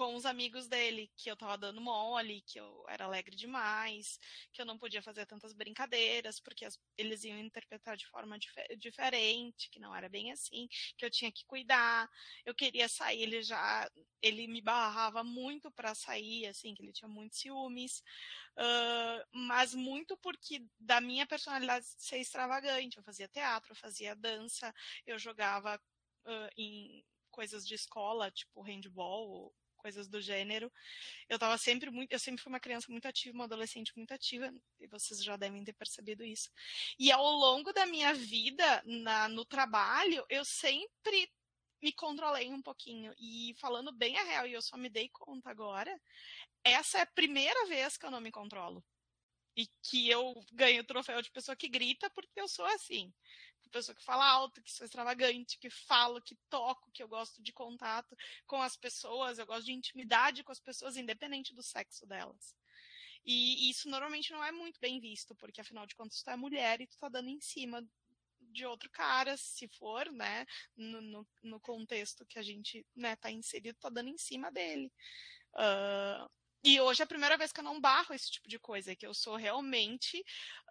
com os amigos dele, que eu tava dando mole, que eu era alegre demais, que eu não podia fazer tantas brincadeiras, porque as, eles iam interpretar de forma dif diferente, que não era bem assim, que eu tinha que cuidar. Eu queria sair, ele já, ele me barrava muito para sair, assim, que ele tinha muitos ciúmes, uh, mas muito porque da minha personalidade ser extravagante. Eu fazia teatro, eu fazia dança, eu jogava uh, em coisas de escola, tipo handball, coisas do gênero. Eu estava sempre muito, eu sempre fui uma criança muito ativa, uma adolescente muito ativa, e vocês já devem ter percebido isso. E ao longo da minha vida na, no trabalho, eu sempre me controlei um pouquinho. E falando bem a real, e eu só me dei conta agora, essa é a primeira vez que eu não me controlo. E que eu ganho o troféu de pessoa que grita porque eu sou assim pessoa que fala alto, que sou extravagante, que falo, que toco, que eu gosto de contato com as pessoas, eu gosto de intimidade com as pessoas, independente do sexo delas. E isso normalmente não é muito bem visto, porque afinal de contas tu é mulher e tu tá dando em cima de outro cara, se for, né, no, no, no contexto que a gente, né, tá inserido, tá dando em cima dele. Uh, e hoje é a primeira vez que eu não barro esse tipo de coisa, que eu sou realmente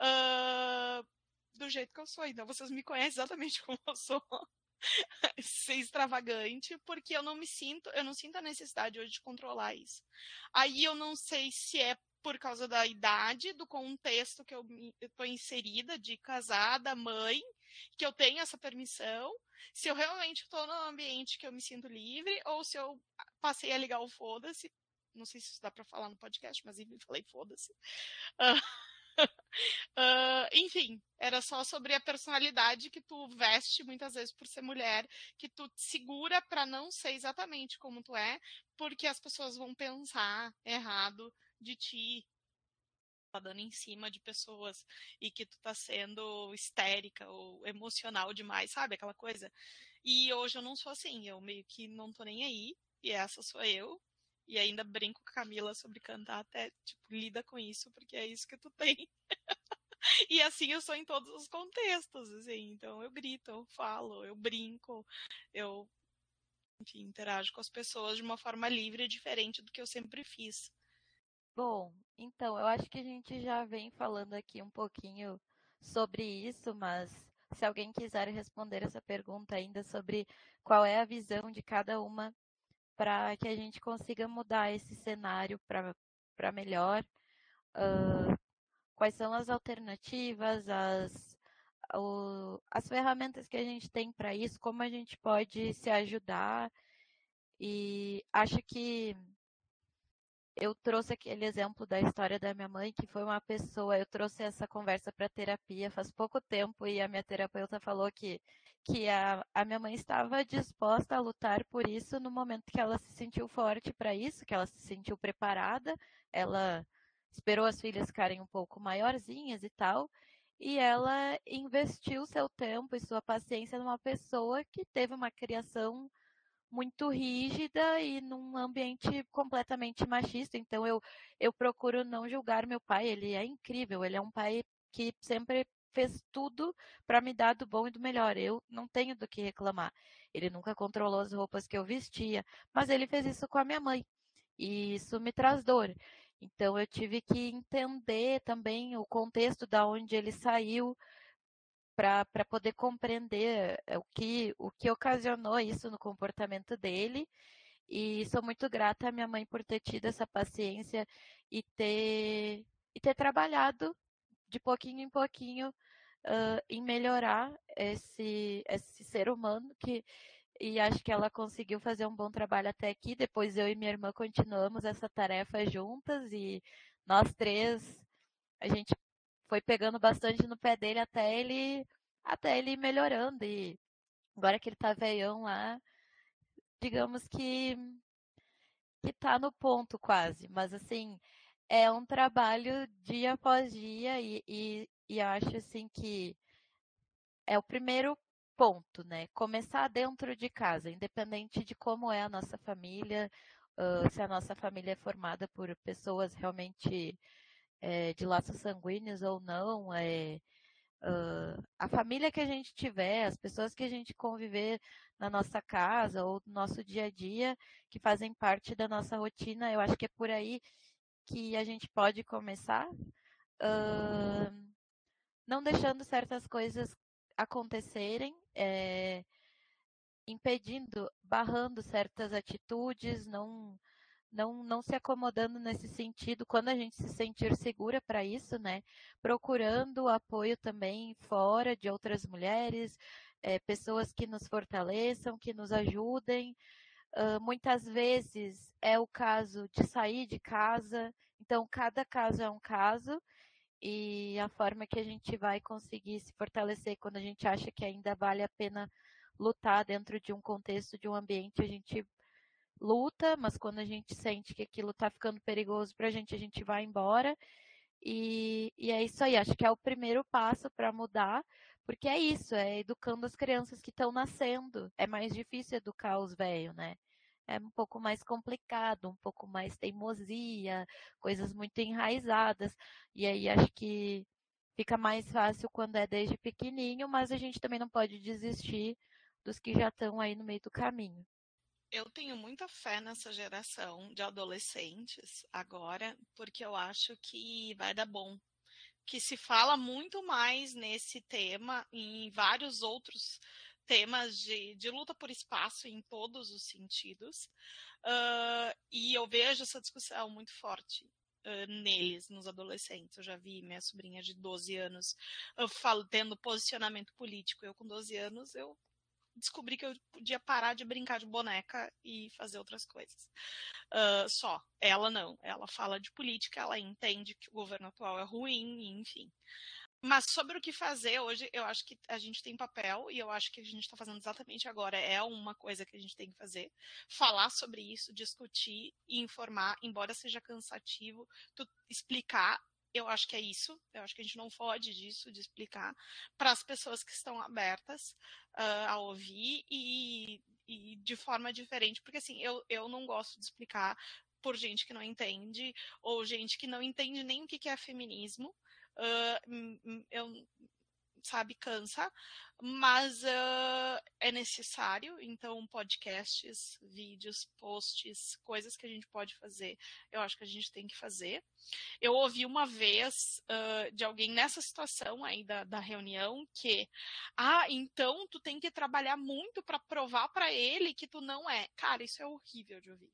uh, do jeito que eu sou. Então vocês me conhecem exatamente como eu sou. ser extravagante, porque eu não me sinto, eu não sinto a necessidade hoje de controlar isso. Aí eu não sei se é por causa da idade, do contexto que eu estou inserida, de casada, mãe, que eu tenho essa permissão, se eu realmente estou num ambiente que eu me sinto livre, ou se eu passei a ligar o foda-se. Não sei se isso dá para falar no podcast, mas enfim, falei foda-se. Uh, uh, enfim, era só sobre a personalidade que tu veste muitas vezes por ser mulher, que tu te segura para não ser exatamente como tu é, porque as pessoas vão pensar errado de ti, tá dando em cima de pessoas e que tu tá sendo histérica ou emocional demais, sabe? Aquela coisa. E hoje eu não sou assim, eu meio que não tô nem aí, e essa sou eu, e ainda brinco com a Camila sobre cantar, até, tipo, lida com isso, porque é isso que tu tem. e assim eu sou em todos os contextos, assim. Então eu grito, eu falo, eu brinco, eu, enfim, interajo com as pessoas de uma forma livre e diferente do que eu sempre fiz. Bom, então, eu acho que a gente já vem falando aqui um pouquinho sobre isso, mas se alguém quiser responder essa pergunta ainda sobre qual é a visão de cada uma para que a gente consiga mudar esse cenário para melhor. Uh, quais são as alternativas, as, o, as ferramentas que a gente tem para isso, como a gente pode se ajudar. E acho que eu trouxe aquele exemplo da história da minha mãe, que foi uma pessoa, eu trouxe essa conversa para terapia faz pouco tempo e a minha terapeuta falou que, que a, a minha mãe estava disposta a lutar por isso no momento que ela se sentiu forte para isso, que ela se sentiu preparada, ela esperou as filhas ficarem um pouco maiorzinhas e tal, e ela investiu seu tempo e sua paciência numa pessoa que teve uma criação muito rígida e num ambiente completamente machista. Então eu, eu procuro não julgar meu pai, ele é incrível, ele é um pai que sempre fez tudo para me dar do bom e do melhor. Eu não tenho do que reclamar. Ele nunca controlou as roupas que eu vestia, mas ele fez isso com a minha mãe. E isso me traz dor. Então eu tive que entender também o contexto da onde ele saiu, para poder compreender eh, o que, o que ocasionou isso no comportamento dele. E sou muito grata à minha mãe por ter tido essa paciência e ter, e ter trabalhado de pouquinho em pouquinho uh, em melhorar esse, esse ser humano que e acho que ela conseguiu fazer um bom trabalho até aqui. Depois eu e minha irmã continuamos essa tarefa juntas e nós três a gente foi pegando bastante no pé dele até ele até ele ir melhorando. E agora que ele tá velhão lá, digamos que que tá no ponto quase, mas assim, é um trabalho dia após dia e, e, e acho assim que é o primeiro ponto, né? Começar dentro de casa, independente de como é a nossa família, uh, se a nossa família é formada por pessoas realmente é, de laços sanguíneos ou não, é, uh, a família que a gente tiver, as pessoas que a gente conviver na nossa casa ou no nosso dia a dia, que fazem parte da nossa rotina, eu acho que é por aí que a gente pode começar, uh, não deixando certas coisas acontecerem, é, impedindo, barrando certas atitudes, não não, não se acomodando nesse sentido, quando a gente se sentir segura para isso, né? Procurando apoio também fora de outras mulheres, é, pessoas que nos fortaleçam, que nos ajudem. Muitas vezes é o caso de sair de casa, então cada caso é um caso, e a forma que a gente vai conseguir se fortalecer quando a gente acha que ainda vale a pena lutar dentro de um contexto, de um ambiente, a gente luta, mas quando a gente sente que aquilo está ficando perigoso para a gente, a gente vai embora. E, e é isso aí, acho que é o primeiro passo para mudar, porque é isso, é educando as crianças que estão nascendo. É mais difícil educar os velhos, né? É um pouco mais complicado, um pouco mais teimosia, coisas muito enraizadas. E aí acho que fica mais fácil quando é desde pequenininho, mas a gente também não pode desistir dos que já estão aí no meio do caminho. Eu tenho muita fé nessa geração de adolescentes agora, porque eu acho que vai dar bom. Que se fala muito mais nesse tema em vários outros temas de, de luta por espaço em todos os sentidos. Uh, e eu vejo essa discussão muito forte uh, neles, nos adolescentes. Eu já vi minha sobrinha de 12 anos uh, falo, tendo posicionamento político. Eu, com 12 anos, eu descobri que eu podia parar de brincar de boneca e fazer outras coisas. Uh, só. Ela não. Ela fala de política, ela entende que o governo atual é ruim, enfim. Mas sobre o que fazer hoje, eu acho que a gente tem papel e eu acho que a gente está fazendo exatamente agora é uma coisa que a gente tem que fazer. Falar sobre isso, discutir e informar, embora seja cansativo, tu explicar eu acho que é isso. Eu acho que a gente não foge disso, de explicar para as pessoas que estão abertas uh, a ouvir e, e, de forma diferente, porque assim, eu, eu não gosto de explicar por gente que não entende, ou gente que não entende nem o que é feminismo. Uh, eu sabe, cansa, mas uh, é necessário. Então, podcasts, vídeos, posts, coisas que a gente pode fazer, eu acho que a gente tem que fazer. Eu ouvi uma vez uh, de alguém nessa situação aí da, da reunião que, ah, então tu tem que trabalhar muito para provar para ele que tu não é. Cara, isso é horrível de ouvir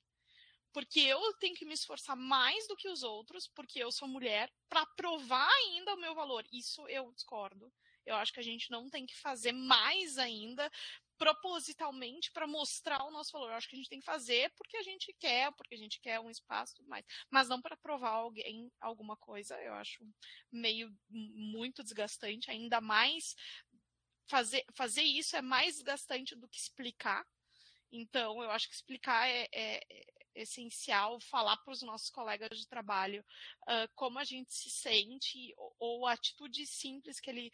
porque eu tenho que me esforçar mais do que os outros, porque eu sou mulher, para provar ainda o meu valor. Isso eu discordo. Eu acho que a gente não tem que fazer mais ainda propositalmente para mostrar o nosso valor. Eu acho que a gente tem que fazer porque a gente quer, porque a gente quer um espaço mais. Mas não para provar alguém alguma coisa. Eu acho meio muito desgastante, ainda mais fazer, fazer isso é mais desgastante do que explicar. Então, eu acho que explicar é, é, é essencial, falar para os nossos colegas de trabalho uh, como a gente se sente, ou, ou atitudes simples que ele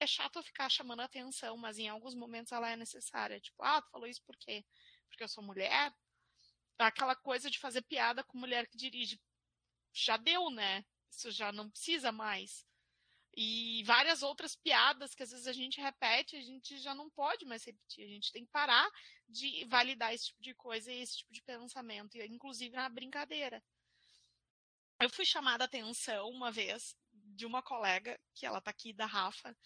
é chato ficar chamando atenção, mas em alguns momentos ela é necessária. Tipo, ah, tu falou isso por quê? Porque eu sou mulher? Aquela coisa de fazer piada com mulher que dirige. Já deu, né? Isso já não precisa mais. E várias outras piadas que às vezes a gente repete, a gente já não pode mais repetir. A gente tem que parar de validar esse tipo de coisa e esse tipo de pensamento, inclusive na brincadeira. Eu fui chamada a atenção uma vez de uma colega, que ela tá aqui, da Rafa,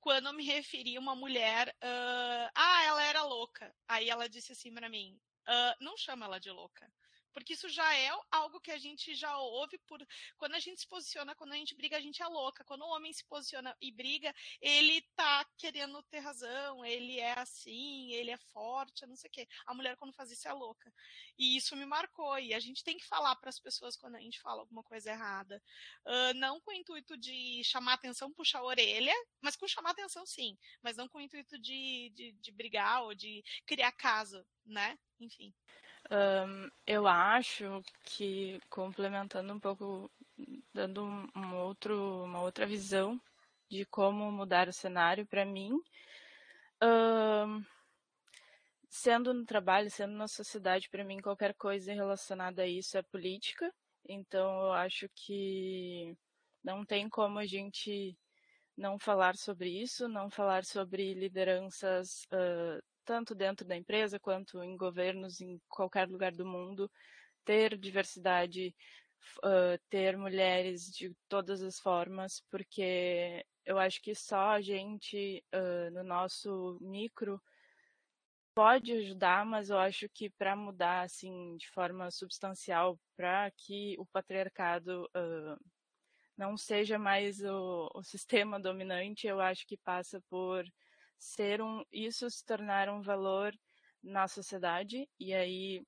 quando eu me referi a uma mulher, uh, ah, ela era louca. Aí ela disse assim para mim, uh, não chama ela de louca, porque isso já é algo que a gente já ouve por quando a gente se posiciona, quando a gente briga, a gente é louca. Quando o homem se posiciona e briga, ele tá querendo ter razão, ele é assim, ele é forte, não sei o quê. A mulher quando faz isso é louca. E isso me marcou e a gente tem que falar para as pessoas quando a gente fala alguma coisa errada, uh, não com o intuito de chamar atenção, puxar a orelha, mas com chamar atenção sim, mas não com o intuito de, de, de brigar ou de criar caso, né? Enfim. Um, eu acho que, complementando um pouco, dando um outro, uma outra visão de como mudar o cenário para mim, um, sendo no trabalho, sendo na sociedade, para mim, qualquer coisa relacionada a isso é política. Então, eu acho que não tem como a gente não falar sobre isso, não falar sobre lideranças uh, tanto dentro da empresa quanto em governos em qualquer lugar do mundo, ter diversidade, uh, ter mulheres de todas as formas, porque eu acho que só a gente, uh, no nosso micro, pode ajudar, mas eu acho que para mudar assim de forma substancial, para que o patriarcado uh, não seja mais o, o, sistema dominante, eu acho que passa por ser um, isso se tornar um valor na sociedade e aí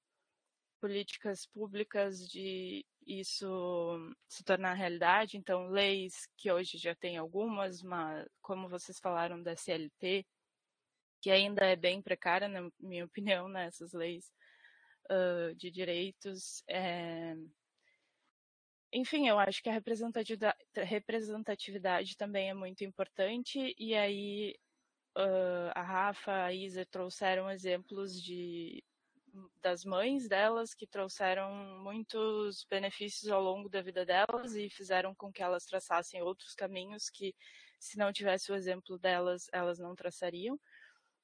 políticas públicas de isso se tornar realidade, então leis que hoje já tem algumas, mas como vocês falaram da CLT, que ainda é bem precária, na minha opinião, nessas né, leis uh, de direitos. É... Enfim, eu acho que a representatividade, representatividade também é muito importante, e aí uh, a Rafa, a Isa trouxeram exemplos de das mães delas que trouxeram muitos benefícios ao longo da vida delas e fizeram com que elas traçassem outros caminhos que, se não tivesse o exemplo delas, elas não traçariam.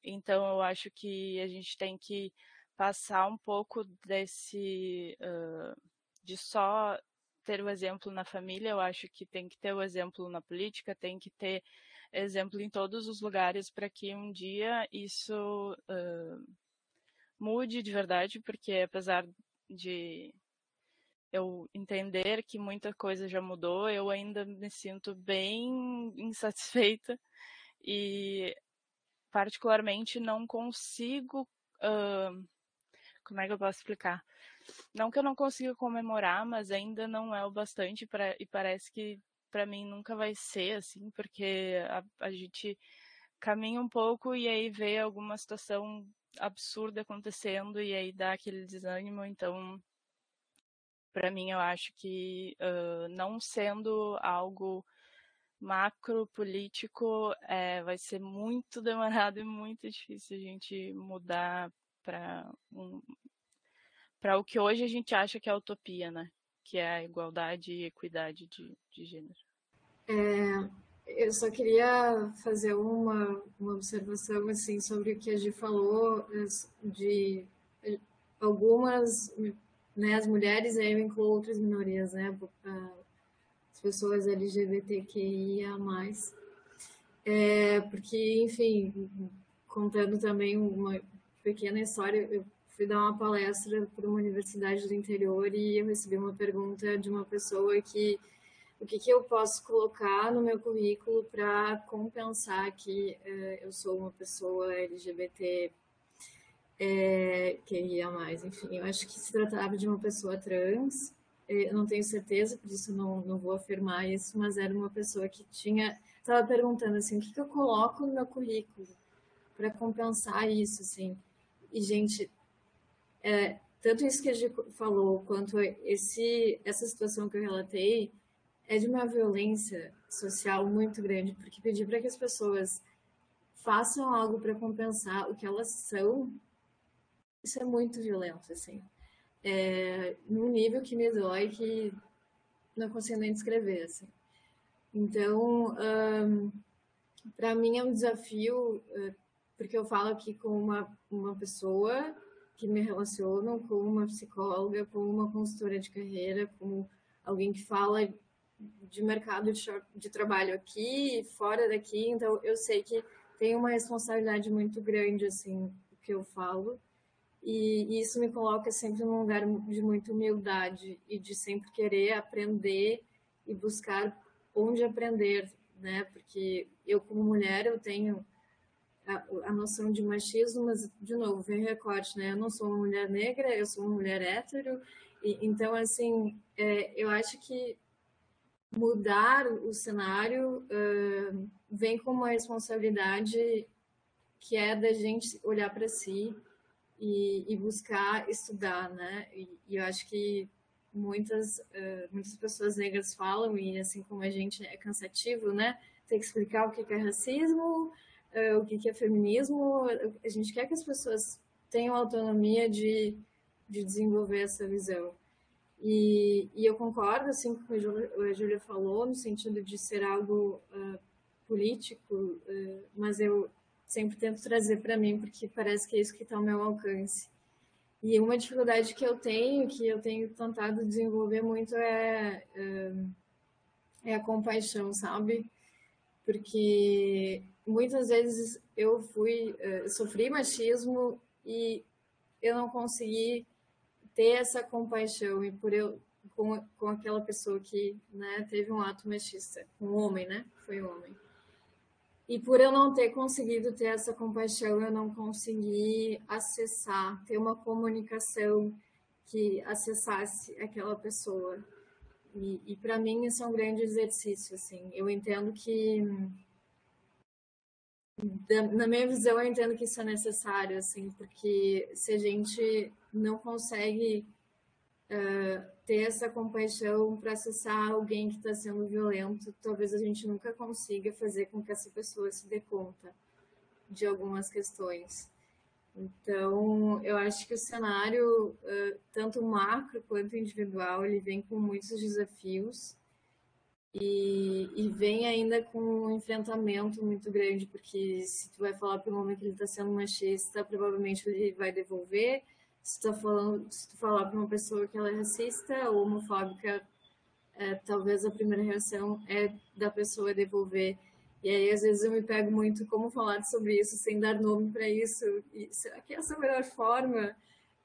Então, eu acho que a gente tem que passar um pouco desse uh, de só ter o exemplo na família, eu acho que tem que ter o exemplo na política, tem que ter exemplo em todos os lugares para que um dia isso uh, mude de verdade, porque apesar de eu entender que muita coisa já mudou, eu ainda me sinto bem insatisfeita e particularmente não consigo uh, como é que eu posso explicar? Não que eu não consiga comemorar, mas ainda não é o bastante pra, e parece que para mim nunca vai ser assim, porque a, a gente caminha um pouco e aí vê alguma situação absurda acontecendo e aí dá aquele desânimo. Então, para mim, eu acho que uh, não sendo algo macro político, é, vai ser muito demorado e muito difícil a gente mudar para um, para o que hoje a gente acha que é utopia, né? Que é a igualdade e equidade de, de gênero. É, eu só queria fazer uma, uma observação assim sobre o que a Gi falou de algumas né, as mulheres aí eu incluo outras minorias, né, as pessoas LGBTQIA+. É, porque, enfim, contando também uma pequena história, eu fui dar uma palestra para uma universidade do interior e eu recebi uma pergunta de uma pessoa que o que, que eu posso colocar no meu currículo para compensar que uh, eu sou uma pessoa LGBT é, queria mais, enfim, eu acho que se tratava de uma pessoa trans, eu não tenho certeza, por isso não, não vou afirmar isso, mas era uma pessoa que tinha, estava perguntando assim, o que, que eu coloco no meu currículo para compensar isso, assim, e, gente, é, tanto isso que a gente falou, quanto esse, essa situação que eu relatei, é de uma violência social muito grande, porque pedir para que as pessoas façam algo para compensar o que elas são, isso é muito violento, assim. É, num nível que me dói que não consigo nem descrever, assim. Então, um, para mim é um desafio uh, porque eu falo aqui com uma, uma pessoa que me relaciono, com uma psicóloga, com uma consultora de carreira, com alguém que fala de mercado de, de trabalho aqui, fora daqui, então eu sei que tem uma responsabilidade muito grande, assim, o que eu falo, e, isso me coloca sempre num lugar de muita humildade e de sempre querer aprender e buscar onde aprender, né? Porque eu como mulher eu tenho a, a noção de machismo, mas de novo vem recorte, né? Eu não sou uma mulher negra, eu sou uma mulher hétero, e, então assim é, eu acho que mudar o cenário uh, vem com uma responsabilidade que é da gente olhar para si e, e, buscar estudar, né? E, e, eu acho que muitas uh, muitas pessoas negras falam e assim como a gente é cansativo, né? Tem que explicar o que é racismo, uh, o que é feminismo. A gente quer que as pessoas tenham autonomia de, de desenvolver essa visão. E, e eu concordo assim com o que a Júlia falou no sentido de ser algo uh, político, mas eu sempre tento trazer para mim, porque parece que é isso que está ao meu alcance. E uma dificuldade que eu tenho, que eu tenho tentado desenvolver muito, é, é, é a compaixão, sabe? Porque muitas vezes eu fui, uh, sofri machismo e eu não consegui ter essa compaixão e por eu com, com aquela pessoa que né, teve um ato machista, um homem, né? Foi um homem. E por eu não ter conseguido ter essa compaixão, eu não consegui acessar, ter uma comunicação que acessasse aquela pessoa. E, e para mim isso é um grande exercício, assim. Eu entendo que na minha visão, eu entendo que isso é necessário, assim, porque se a gente não consegue uh, ter essa compaixão para acessar alguém que está sendo violento, talvez a gente nunca consiga fazer com que essa pessoa se dê conta de algumas questões. Então, eu acho que o cenário, uh, tanto macro quanto individual, ele vem com muitos desafios e, e vem ainda com um enfrentamento muito grande, porque se tu vai falar para um homem que ele está sendo machista, provavelmente ele vai devolver, se tu, tá falando, se tu falar para uma pessoa que ela é racista ou homofóbica, é, talvez a primeira reação é da pessoa devolver. E aí, às vezes, eu me pego muito como falar sobre isso sem dar nome para isso. E será que essa é a melhor forma?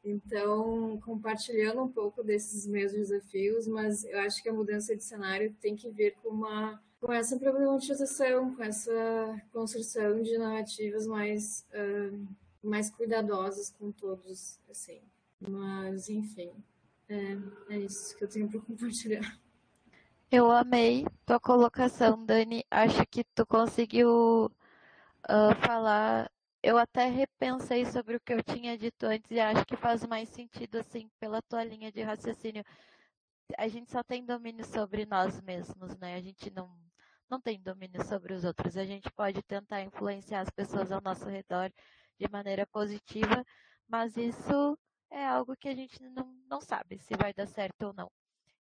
Então, compartilhando um pouco desses meus desafios, mas eu acho que a mudança de cenário tem que ver com uma com essa problematização, com essa construção de narrativas mais uh, mais cuidadosas com todos, assim. Mas, enfim, é, é isso que eu tenho para compartilhar. Eu amei tua colocação, Dani. Acho que tu conseguiu uh, falar. Eu até repensei sobre o que eu tinha dito antes e acho que faz mais sentido, assim, pela tua linha de raciocínio. A gente só tem domínio sobre nós mesmos, né? A gente não, não tem domínio sobre os outros. A gente pode tentar influenciar as pessoas ao nosso redor de maneira positiva, mas isso é algo que a gente não, não sabe se vai dar certo ou não.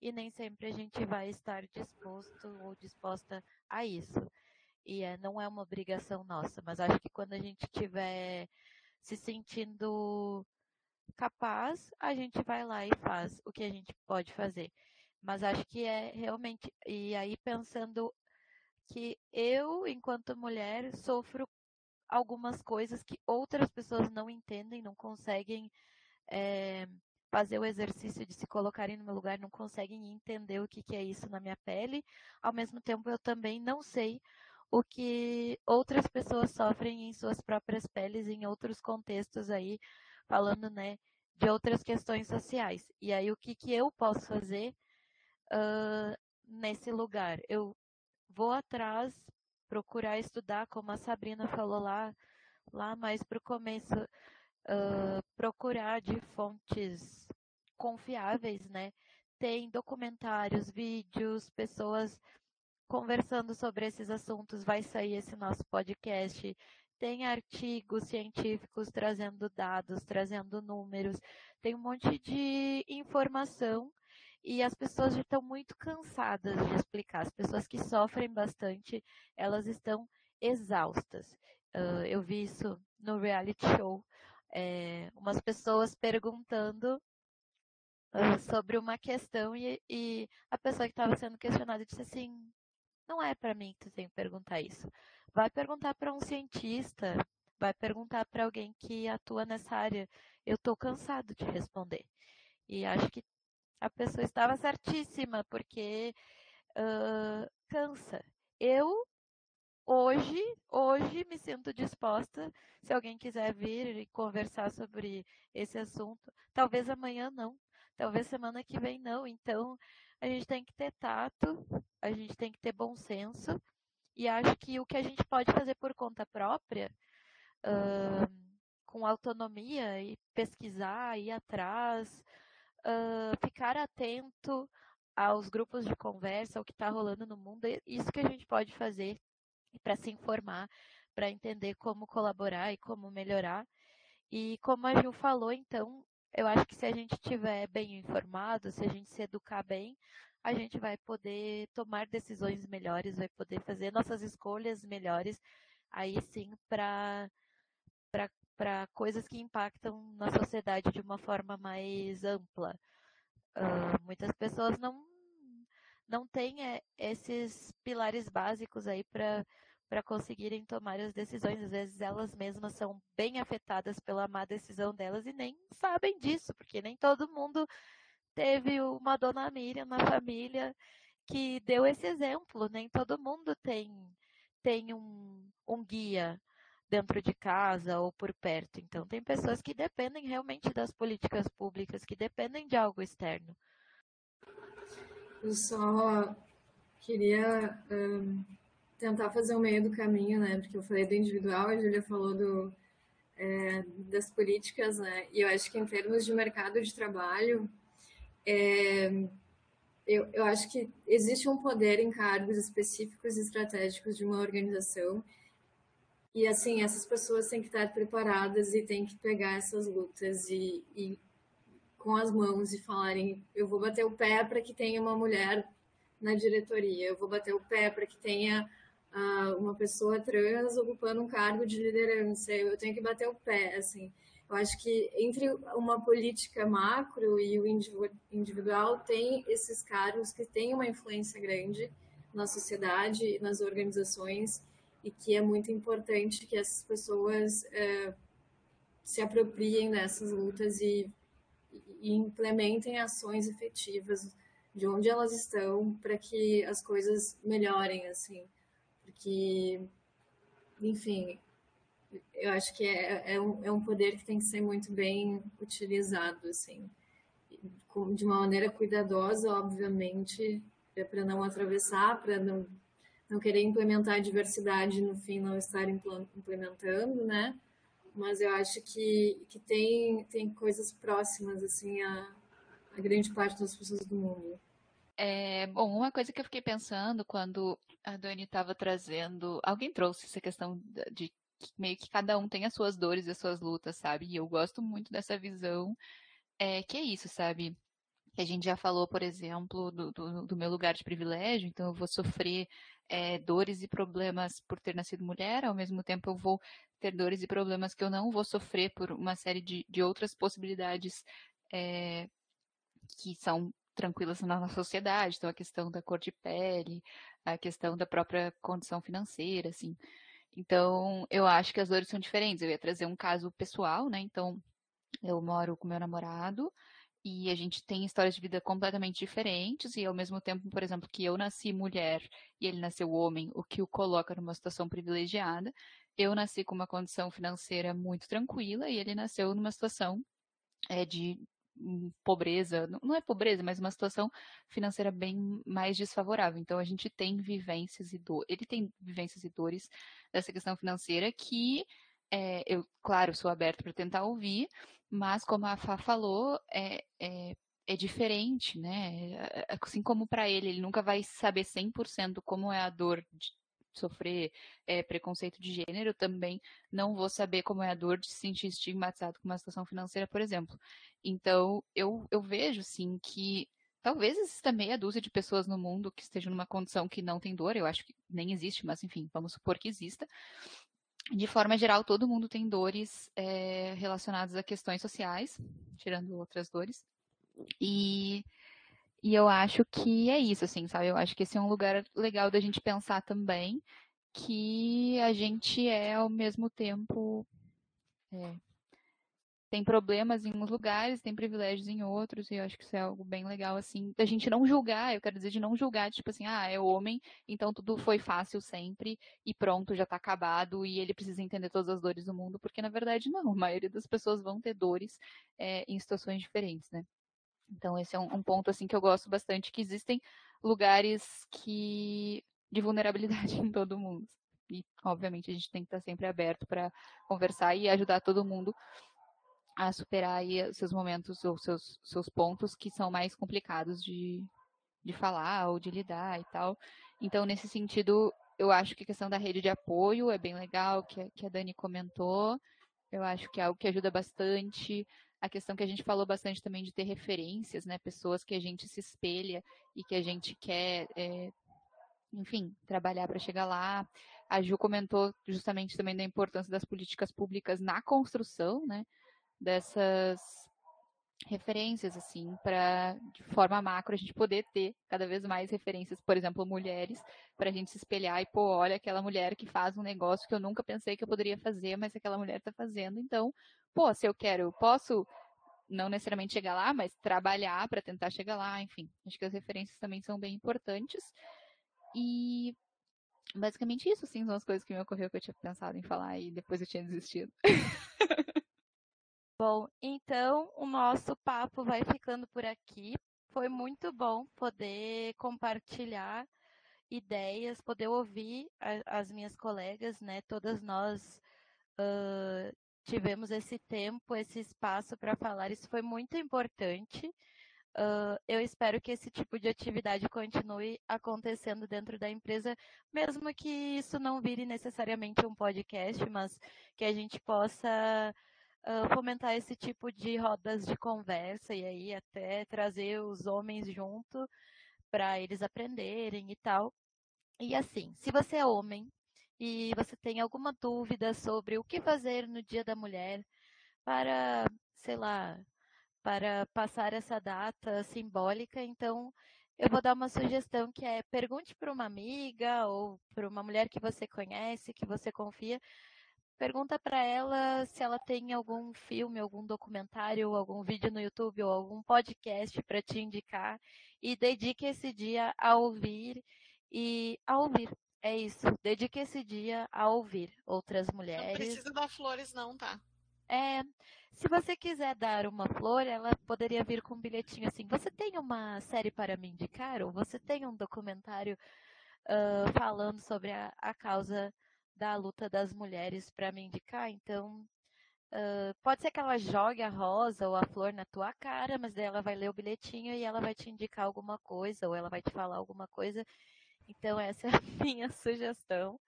E nem sempre a gente vai estar disposto ou disposta a isso. E é, não é uma obrigação nossa, mas acho que quando a gente estiver se sentindo capaz, a gente vai lá e faz o que a gente pode fazer. Mas acho que é realmente. E aí, pensando que eu, enquanto mulher, sofro algumas coisas que outras pessoas não entendem, não conseguem é, fazer o exercício de se colocarem no meu lugar, não conseguem entender o que, que é isso na minha pele. Ao mesmo tempo, eu também não sei o que outras pessoas sofrem em suas próprias peles, em outros contextos aí, falando, né, de outras questões sociais. E aí, o que, que eu posso fazer uh, nesse lugar? Eu vou atrás procurar estudar, como a Sabrina falou lá, lá mais para o começo, uh, procurar de fontes confiáveis, né? Tem documentários, vídeos, pessoas conversando sobre esses assuntos, vai sair esse nosso podcast. Tem artigos científicos trazendo dados, trazendo números, tem um monte de informação e as pessoas já estão muito cansadas de explicar. As pessoas que sofrem bastante, elas estão exaustas. Uh, eu vi isso no reality show, é, umas pessoas perguntando uh, sobre uma questão e, e a pessoa que estava sendo questionada disse assim: não é para mim que tu tem que perguntar isso. Vai perguntar para um cientista, vai perguntar para alguém que atua nessa área. Eu estou cansado de responder. E acho que a pessoa estava certíssima, porque uh, cansa. Eu hoje, hoje me sinto disposta, se alguém quiser vir e conversar sobre esse assunto, talvez amanhã não, talvez semana que vem não. Então, a gente tem que ter tato, a gente tem que ter bom senso, e acho que o que a gente pode fazer por conta própria, uh, com autonomia e pesquisar, ir atrás, ficar atento aos grupos de conversa, ao que está rolando no mundo, é isso que a gente pode fazer para se informar, para entender como colaborar e como melhorar. E como a Gil falou, então, eu acho que se a gente estiver bem informado, se a gente se educar bem, a gente vai poder tomar decisões melhores, vai poder fazer nossas escolhas melhores, aí sim, para para coisas que impactam na sociedade de uma forma mais ampla. Uh, muitas pessoas não, não têm é, esses pilares básicos aí para para conseguirem tomar as decisões. Às vezes elas mesmas são bem afetadas pela má decisão delas e nem sabem disso, porque nem todo mundo teve uma dona Miriam na família que deu esse exemplo, nem todo mundo tem, tem um, um guia dentro de casa ou por perto. Então, tem pessoas que dependem realmente das políticas públicas, que dependem de algo externo. Eu só queria um, tentar fazer o meio do caminho, né? Porque eu falei do individual, a Julia falou do, é, das políticas, né? E eu acho que em termos de mercado de trabalho, é, eu, eu acho que existe um poder em cargos específicos e estratégicos de uma organização e assim, essas pessoas têm que estar preparadas e têm que pegar essas lutas e, e com as mãos e falarem: eu vou bater o pé para que tenha uma mulher na diretoria, eu vou bater o pé para que tenha uh, uma pessoa trans ocupando um cargo de liderança, eu tenho que bater o pé, assim. Eu acho que entre uma política macro e o individual tem esses cargos que têm uma influência grande na sociedade, nas organizações e que é muito importante que essas pessoas é, se apropriem dessas lutas e, e, implementem ações efetivas de onde elas estão para que as coisas melhorem, assim, porque, enfim, eu acho que é, é, um, é um poder que tem que ser muito bem utilizado, assim, de uma maneira cuidadosa, obviamente, é para não atravessar, para não não querer implementar a diversidade no fim não estar implementando, né? Mas eu acho que, que tem, tem coisas próximas, assim, a, a grande parte das pessoas do mundo. É, bom, uma coisa que eu fiquei pensando quando a Dani estava trazendo, alguém trouxe essa questão de que meio que cada um tem as suas dores e as suas lutas, sabe? E eu gosto muito dessa visão, é, que é isso, sabe? A gente já falou, por exemplo, do, do, do meu lugar de privilégio, então eu vou sofrer é, dores e problemas por ter nascido mulher, ao mesmo tempo eu vou ter dores e problemas que eu não vou sofrer por uma série de, de outras possibilidades é, que são tranquilas na nossa sociedade, então a questão da cor de pele, a questão da própria condição financeira, assim. Então, eu acho que as dores são diferentes. Eu ia trazer um caso pessoal, né? Então, eu moro com meu namorado, e a gente tem histórias de vida completamente diferentes, e ao mesmo tempo, por exemplo, que eu nasci mulher e ele nasceu homem, o que o coloca numa situação privilegiada. Eu nasci com uma condição financeira muito tranquila e ele nasceu numa situação é, de hum, pobreza, não é pobreza, mas uma situação financeira bem mais desfavorável. Então a gente tem vivências e dores, ele tem vivências e dores dessa questão financeira que é, eu, claro, sou aberto para tentar ouvir, mas como a Fá falou, é, é, é diferente, né? É, é, assim como para ele, ele nunca vai saber 100% como é a dor de sofrer é, preconceito de gênero, também não vou saber como é a dor de se sentir estigmatizado com uma situação financeira, por exemplo. Então, eu, eu vejo, sim, que talvez exista meia dúzia de pessoas no mundo que estejam numa condição que não tem dor, eu acho que nem existe, mas enfim, vamos supor que exista, de forma geral, todo mundo tem dores é, relacionadas a questões sociais, tirando outras dores. E, e eu acho que é isso, assim, sabe? Eu acho que esse é um lugar legal da gente pensar também. que a gente é ao mesmo tempo é, tem problemas em uns lugares, tem privilégios em outros, e eu acho que isso é algo bem legal, assim, da gente não julgar, eu quero dizer de não julgar, tipo assim, ah, é homem, então tudo foi fácil sempre, e pronto, já tá acabado, e ele precisa entender todas as dores do mundo, porque na verdade não, a maioria das pessoas vão ter dores é, em situações diferentes, né? Então esse é um, um ponto, assim, que eu gosto bastante, que existem lugares que de vulnerabilidade em todo mundo. E, obviamente, a gente tem que estar sempre aberto para conversar e ajudar todo mundo a superar aí seus momentos ou seus, seus pontos que são mais complicados de, de falar ou de lidar e tal. Então, nesse sentido, eu acho que a questão da rede de apoio é bem legal, que, que a Dani comentou. Eu acho que é algo que ajuda bastante. A questão que a gente falou bastante também de ter referências, né? Pessoas que a gente se espelha e que a gente quer, é, enfim, trabalhar para chegar lá. A Ju comentou justamente também da importância das políticas públicas na construção, né? Dessas referências, assim, para de forma macro a gente poder ter cada vez mais referências, por exemplo, mulheres, para a gente se espelhar e, pô, olha aquela mulher que faz um negócio que eu nunca pensei que eu poderia fazer, mas aquela mulher está fazendo, então, pô, se eu quero, eu posso não necessariamente chegar lá, mas trabalhar para tentar chegar lá, enfim. Acho que as referências também são bem importantes. E basicamente isso, assim, são as coisas que me ocorreu que eu tinha pensado em falar e depois eu tinha desistido. Bom, então o nosso papo vai ficando por aqui. Foi muito bom poder compartilhar ideias, poder ouvir a, as minhas colegas, né? Todas nós uh, tivemos esse tempo, esse espaço para falar. Isso foi muito importante. Uh, eu espero que esse tipo de atividade continue acontecendo dentro da empresa, mesmo que isso não vire necessariamente um podcast, mas que a gente possa uh, fomentar esse tipo de rodas de conversa e aí até trazer os homens junto para eles aprenderem e tal. E assim, se você é homem e você tem alguma dúvida sobre o que fazer no Dia da Mulher para, sei lá, para passar essa data simbólica, então eu vou dar uma sugestão que é pergunte para uma amiga ou para uma mulher que você conhece, que você confia, Pergunta para ela se ela tem algum filme, algum documentário, algum vídeo no YouTube ou algum podcast para te indicar e dedique esse dia a ouvir e a ouvir. É isso. Dedique esse dia a ouvir outras mulheres. Não precisa dar flores, não, tá? É, se você quiser dar uma flor, ela poderia vir com um bilhetinho assim. Você tem uma série para me indicar? Ou você tem um documentário uh, falando sobre a, a causa da luta das mulheres para me indicar, então uh, pode ser que ela jogue a rosa ou a flor na tua cara, mas daí ela vai ler o bilhetinho e ela vai te indicar alguma coisa ou ela vai te falar alguma coisa. Então essa é a minha sugestão.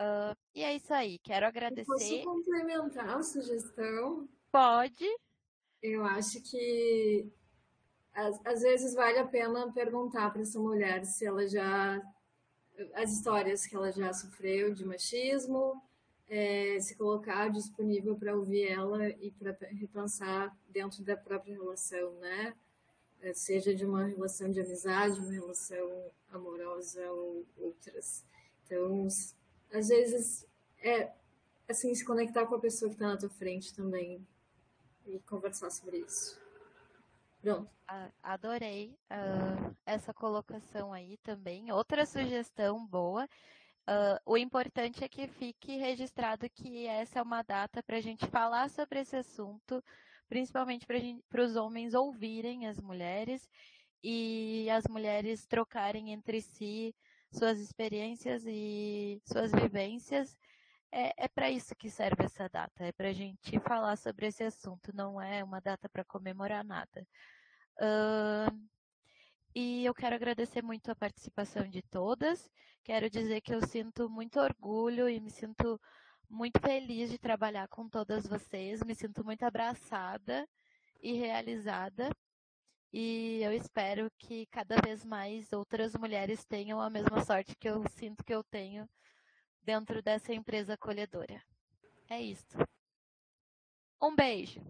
Uh, e é isso aí, quero agradecer. Posso complementar a sugestão? Pode. Eu acho que às, às vezes vale a pena perguntar para essa mulher se ela já as histórias que ela já sofreu de machismo, é, se colocar disponível para ouvir ela e para repensar dentro da própria relação, né? É, seja de uma relação de amizade, uma relação amorosa ou outras. Então, às vezes, é assim, se conectar com a pessoa que está na tua frente também e conversar sobre isso. Pronto. Adorei uh, essa colocação aí também. Outra sugestão boa. Uh, o importante é que fique registrado que essa é uma data para a gente falar sobre esse assunto, principalmente para os homens ouvirem as mulheres e as mulheres trocarem entre si suas experiências e suas vivências. É, é para isso que serve essa data, é para a gente falar sobre esse assunto, não é uma data para comemorar nada. Uh, e eu quero agradecer muito a participação de todas. Quero dizer que eu sinto muito orgulho e me sinto muito feliz de trabalhar com todas vocês. Me sinto muito abraçada e realizada. E eu espero que cada vez mais outras mulheres tenham a mesma sorte que eu sinto que eu tenho dentro dessa empresa acolhedora. É isso. Um beijo.